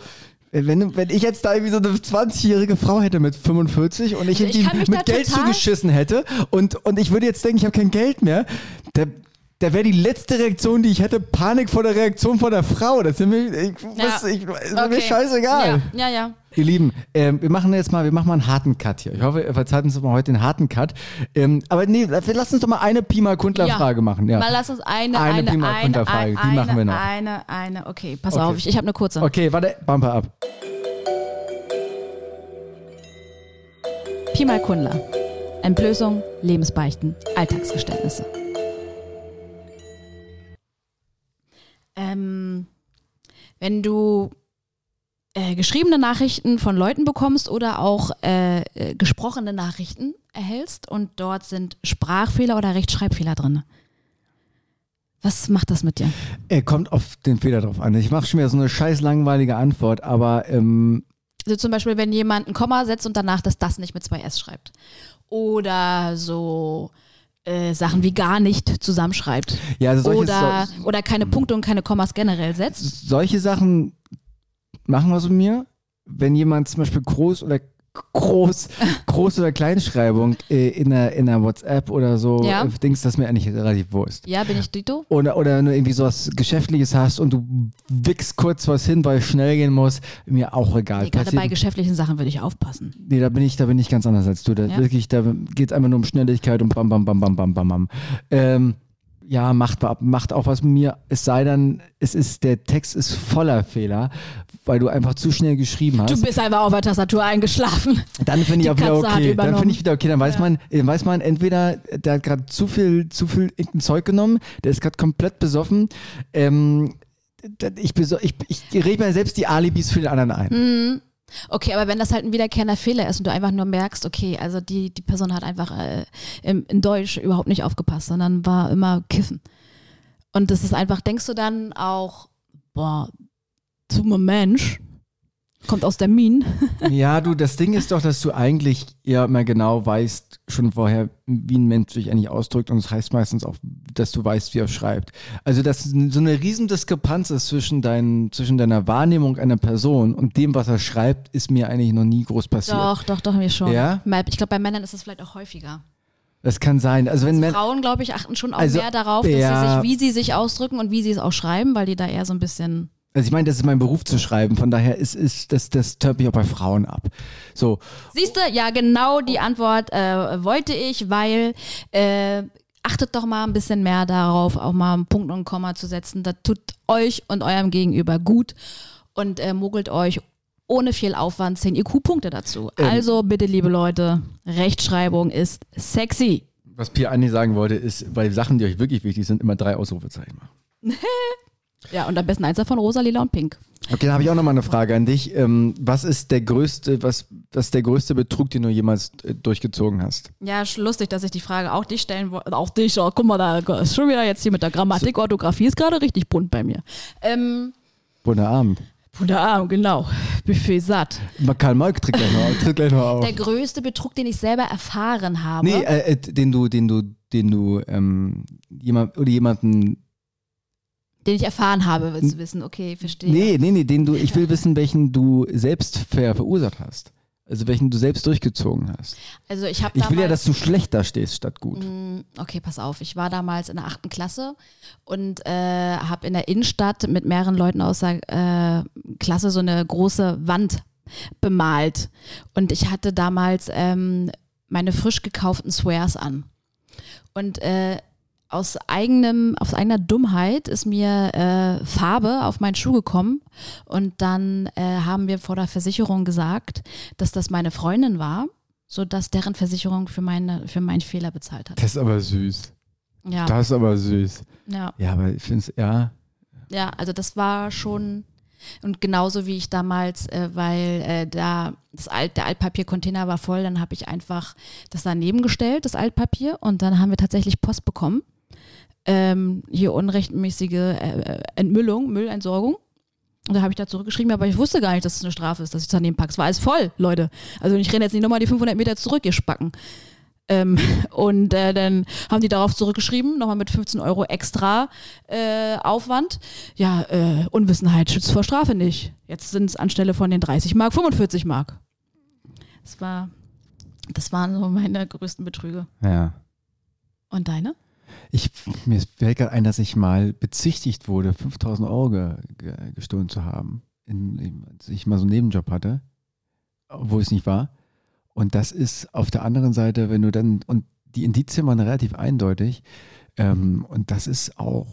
wenn, wenn ich jetzt da irgendwie so eine 20-jährige Frau hätte mit 45 und ich, Ich irgendwie kann mich mit Geld zugeschissen hätte und, und ich würde jetzt denken, ich habe kein Geld mehr, da, da wäre die letzte Reaktion, die ich hätte, Panik vor der Reaktion von der Frau. Das ist mir, ich, was, ich, ist mir scheißegal. Ja, ja, ja. Ihr Lieben, ähm, wir machen jetzt mal, wir machen mal einen harten Cut hier. Ich hoffe, ihr verzeiht uns mal heute den harten Cut. Ähm, aber nee, lassen uns doch mal eine Pima Kundler Frage machen. Ja. Mal lass uns eine, Eine eine, Prima eine, Konterfrage, eine, die eine, machen wir noch. Eine, eine, okay, pass Okay. auf, ich, ich habe eine kurze. Okay, warte, Bumper ab. Pi mal Kundler. Entblößung, Lebensbeichten, Alltagsgeständnisse. Ähm, wenn du äh, geschriebene Nachrichten von Leuten bekommst oder auch äh, äh, gesprochene Nachrichten erhältst und dort sind Sprachfehler oder Rechtschreibfehler drin. Was macht das mit dir? Er kommt auf den Fehler drauf an. Ich mache schon wieder so eine scheiß langweilige Antwort, aber ähm, Also zum Beispiel, wenn jemand ein Komma setzt und danach das das nicht mit zwei S schreibt. Oder so äh, Sachen wie gar nicht zusammenschreibt. ja, also solche, Oder, so, oder keine Punkte und keine Kommas generell setzt. solche Sachen machen wir so mir. Wenn jemand zum Beispiel groß oder groß, groß oder Kleinschreibung äh, in einer in einer WhatsApp oder so Ja. äh, Dings, das mir eigentlich relativ Wurst. Ja, bin ich Dito? Oder, oder wenn du irgendwie sowas Geschäftliches hast und du wickst kurz was hin, weil es schnell gehen muss, mir auch egal. Nee, gerade Passiert- bei geschäftlichen Sachen würde ich aufpassen. Nee, da bin ich, da bin ich ganz anders als du. Da Ja? wirklich, da geht es einfach nur um Schnelligkeit und bam, bam, bam, bam, bam, bam, bam. Ähm, ja, macht, macht auch was mit mir. Es sei denn, es ist, der Text ist voller Fehler, weil du einfach zu schnell geschrieben hast. Du bist einfach auf der Tastatur eingeschlafen. Dann finde ich auch wieder okay. Dann finde ich wieder okay. Dann weiß man, dann weiß man entweder, der hat gerade zu viel, zu viel irgendein Zeug genommen, der ist gerade komplett besoffen. Ähm, ich, ich, ich rede mir selbst die Alibis für den anderen ein. Hm. Okay, aber wenn das halt ein wiederkehrender Fehler ist und du einfach nur merkst, okay, also die, die Person hat einfach äh, im, in Deutsch überhaupt nicht aufgepasst, sondern war immer kiffen. Und das ist einfach, denkst du dann auch, boah, dummer Mensch, kommt aus der Mine. Ja, du, das Ding ist doch, dass du eigentlich ja immer genau weißt, schon vorher, wie ein Mensch sich eigentlich ausdrückt. Und das heißt meistens auch, dass du weißt, wie er schreibt. Also, dass so eine riesen Diskrepanz ist zwischen, dein, zwischen deiner Wahrnehmung einer Person und dem, was er schreibt, ist mir eigentlich noch nie groß passiert. Doch, doch, doch, mir schon. Ja? Ich glaube, bei Männern ist es vielleicht auch häufiger. Das kann sein. Also, wenn Männer. Frauen, glaube ich, achten schon auch Also, mehr darauf, dass ja. sie sich, wie sie sich ausdrücken und wie sie es auch schreiben, weil die da eher so ein bisschen. Also, ich meine, das ist mein Beruf zu schreiben. Von daher ist, ist das, das turnt mich auch bei Frauen ab. So. Siehst du, ja, genau die Antwort äh, wollte ich, weil äh, achtet doch mal ein bisschen mehr darauf, auch mal einen Punkt und ein Komma zu setzen. Das tut euch und eurem Gegenüber gut und äh, mogelt euch ohne viel Aufwand 10 IQ-Punkte dazu. Ähm. also bitte, liebe Leute, Rechtschreibung ist sexy. Was Pia Andi sagen wollte, ist, bei Sachen, die euch wirklich wichtig sind, immer drei Ausrufezeichen machen. Ja, und am besten eins davon rosa, lila und pink. Okay, dann habe ich auch noch mal eine Frage an dich. Ähm, was ist der größte, was, was ist der größte Betrug, den du jemals äh, durchgezogen hast? Ja, lustig, dass ich die Frage auch dich stellen wollte. Auch dich, oh, guck mal, da ist schon wieder jetzt hier mit der Grammatik, Orthographie ist gerade richtig bunt bei mir. Ähm, Bunter Abend. Bunter Arm, genau. Buffet satt. Karl Marx tritt gleich noch, tritt gleich noch auf. Der größte Betrug, den ich selber erfahren habe. Nee, äh, äh, den du, den du, den du ähm, jemand oder jemanden Den ich erfahren habe, willst du wissen. Okay, verstehe. Nee, nee, nee, den du, ich will wissen, welchen du selbst ver verursacht hast. Also welchen du selbst durchgezogen hast. Also ich habe Ich will ja, dass du schlecht da stehst statt gut. Okay, pass auf. Ich war damals in der achten Klasse und äh, habe in der Innenstadt mit mehreren Leuten aus der äh, Klasse so eine große Wand bemalt. Und ich hatte damals ähm, meine frisch gekauften Swears an. Und äh, aus eigenem, aus eigener Dummheit ist mir äh, Farbe auf meinen Schuh gekommen und dann äh, haben wir vor der Versicherung gesagt, dass das meine Freundin war, sodass deren Versicherung für, meine, für meinen Fehler bezahlt hat. Das ist aber süß. Ja, Das ist aber süß. ja, Ja, aber ich finde es, ja. ja, also das war schon und genauso wie ich damals, äh, weil äh, da das Alt, der Altpapiercontainer war voll, dann habe ich einfach das daneben gestellt, das Altpapier, und dann haben wir tatsächlich Post bekommen. Ähm, hier unrechtmäßige äh, äh, Entmüllung, Müllentsorgung. Und da habe ich da zurückgeschrieben, aber ich wusste gar nicht, dass es eine Strafe ist, dass ich es daneben packe. Es war alles voll, Leute. Also ich renne jetzt nicht nochmal die 500 Meter zurück, ihr Spacken. Ähm, und äh, dann haben die darauf zurückgeschrieben, nochmal mit 15 Euro extra äh, Aufwand. Ja, äh, Unwissenheit schützt vor Strafe nicht. Jetzt sind es anstelle von den 30 Mark 45 Mark. Das war, das waren so meine größten Betrüge. Ja. Und deine? Ich, mir fällt gerade ein, dass ich mal bezichtigt wurde, 5000 Euro ge, ge, gestohlen zu haben, in, als ich mal so einen Nebenjob hatte, wo es nicht war. Und das ist auf der anderen Seite, wenn du dann, und die Indizien waren relativ eindeutig, ähm, und das ist auch,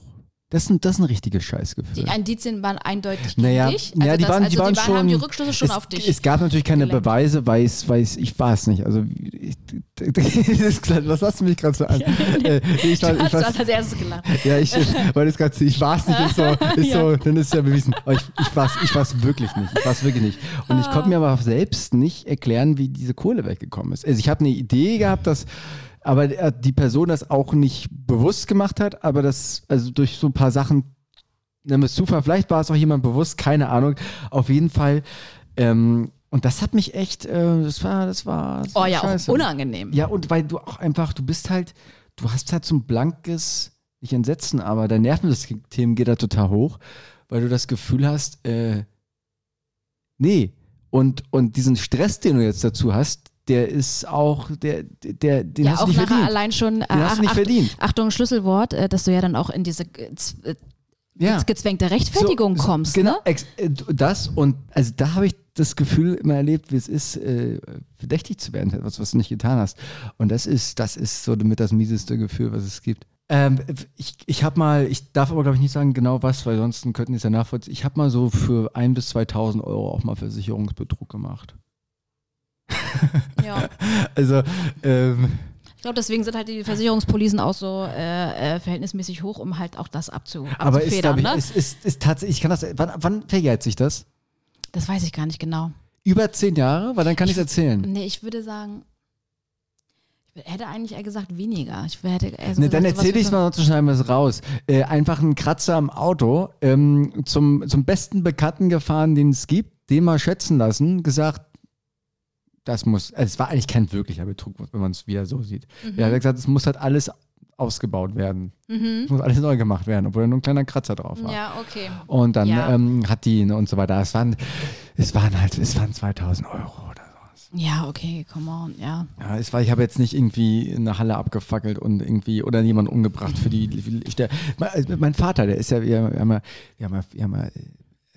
das ist ein, das ist ein richtiges Scheißgefühl. Die Indizien waren eindeutig Naja, dich. ja, die das, waren, also die waren die schon. haben die Rückschlüsse schon es, auf dich. Es gab natürlich keine gelenkt. Beweise, weil es, weil es, ich war es nicht. Also, ich, das, was hast du mich gerade so an? Äh, ich war, ich war, du hast als erstes gelacht. ja, ich, weil das gerade, ich war es nicht, ist so, ist so, dann ist es ja bewiesen. Aber ich, ich war es ich war's wirklich nicht. Ich war es wirklich nicht. Und ich konnte mir aber selbst nicht erklären, wie diese Kohle weggekommen ist. Also ich habe eine Idee gehabt, dass aber äh, die Person das auch nicht bewusst gemacht hat, aber das, also durch so ein paar Sachen, nennen wir es Zufall, vielleicht war es auch jemand bewusst, keine Ahnung. Auf jeden Fall. Ähm, und das hat mich echt, äh, das war, das war. Das Oh war ja, scheiße. auch unangenehm. Ja, und weil du auch einfach, du bist halt, du hast halt so ein blankes, nicht Entsetzen, aber dein Nervensystem geht da total hoch, weil du das Gefühl hast, äh, nee. Und, und diesen Stress, den du jetzt dazu hast, der ist auch, der, der, den ja, hast du nicht verdient. allein schon. Äh, Den hast du nicht Ach- verdient. Achtung, Schlüsselwort, äh, dass du ja dann auch in diese äh, äh, Ja. gezwängte Rechtfertigung So, kommst. Genau, Ne? äh, das und also da habe ich das Gefühl immer erlebt, wie es ist, äh, verdächtig zu werden, für etwas, was du nicht getan hast. Und das ist, das ist so mit das mieseste Gefühl, was es gibt. Ähm, ich ich habe mal, ich darf aber glaube ich nicht sagen genau was, weil sonst könnten die es ja nachvollziehen. Ich habe mal so für 1.000 bis 2.000 Euro auch mal Versicherungsbetrug gemacht. Ja. Also, ähm, Ich glaube, deswegen sind halt die Versicherungspolisen auch so äh, äh, verhältnismäßig hoch, um halt auch das abzu aber ist, abzufedern. ich, ne? ist, ist, ist tatsächlich, ich kann das, wann, wann verjährt sich das? das weiß ich gar nicht genau. Über zehn Jahre? Weil dann kann ich es erzählen. Nee, ich würde sagen, ich hätte eigentlich eher gesagt weniger. Ich hätte eher so Ne, dann gesagt, sowas erzähl wie ich so- mal, sonst schneiden wir es raus. Äh, einfach ein Kratzer am Auto, ähm, zum, zum besten Bekannten gefahren, den es gibt, den mal schätzen lassen, gesagt, das muss, also es war eigentlich kein wirklicher Betrug, wenn man es wieder so sieht. Mhm. Er hat gesagt, es muss halt alles ausgebaut werden. Es muss alles neu gemacht werden, obwohl nur ein kleiner Kratzer drauf war. Ja, okay. Und dann Ja. ähm, hat die ne, und so weiter. Es waren, es waren halt, es waren 2000 Euro oder so. Ja, okay, come on, ja. Ja, es war, ich habe jetzt nicht irgendwie eine Halle abgefackelt und irgendwie oder jemanden umgebracht für die. Ich, der, mein, mein Vater, der ist ja, wir haben ja, wir haben ja, wir haben ja,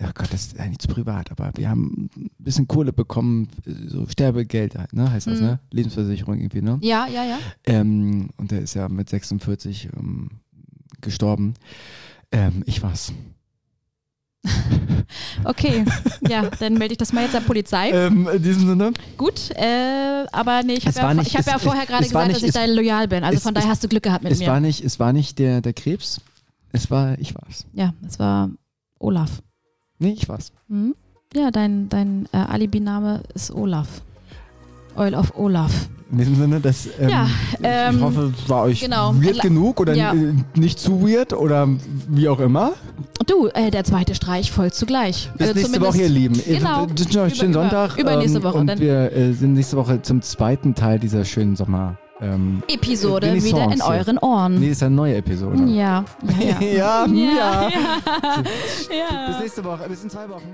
oh Gott, das ist eigentlich zu privat, aber wir haben ein bisschen Kohle bekommen, so Sterbegeld halt, ne, heißt das, ne? Lebensversicherung irgendwie, ne? Ja, ja, ja. Ähm, und der ist ja mit 46 ähm, gestorben. Ähm, ich war's. Okay, ja, dann melde ich das mal jetzt der Polizei. Ähm, in diesem Sinne. Gut, äh, aber nee, ich habe ja, nicht- ich hab es- ja vorher gerade gesagt, nicht- dass ich es- da loyal bin. Also es- von daher hast du Glück gehabt mit Es mir. war nicht, es war nicht der, der Krebs. Es war, ich war's. ja, es war Olaf. Nee, ich war's. Mhm. Ja, dein, dein äh, Alibi-Name ist Olaf. Oil of Olaf. In diesem Sinne, das, ähm, Ja, ich ähm, hoffe, es war euch genau. weird genug oder Ja. äh, nicht zu weird oder wie auch immer. Du, äh, der zweite Streich folgt zugleich. Bis Also nächste Woche, ihr Lieben. Genau. wünschen euch einen schönen Über- über- Sonntag. ähm, übernächste Woche, Und dann- wir äh, sind nächste Woche zum zweiten Teil dieser schönen Sommer. Ähm, Episode Renaissance wieder in euren Ohren. Nee, ist eine neue Episode. Ja, ja, ja. ja, ja. ja. Bis nächste Woche, bis in zwei Wochen.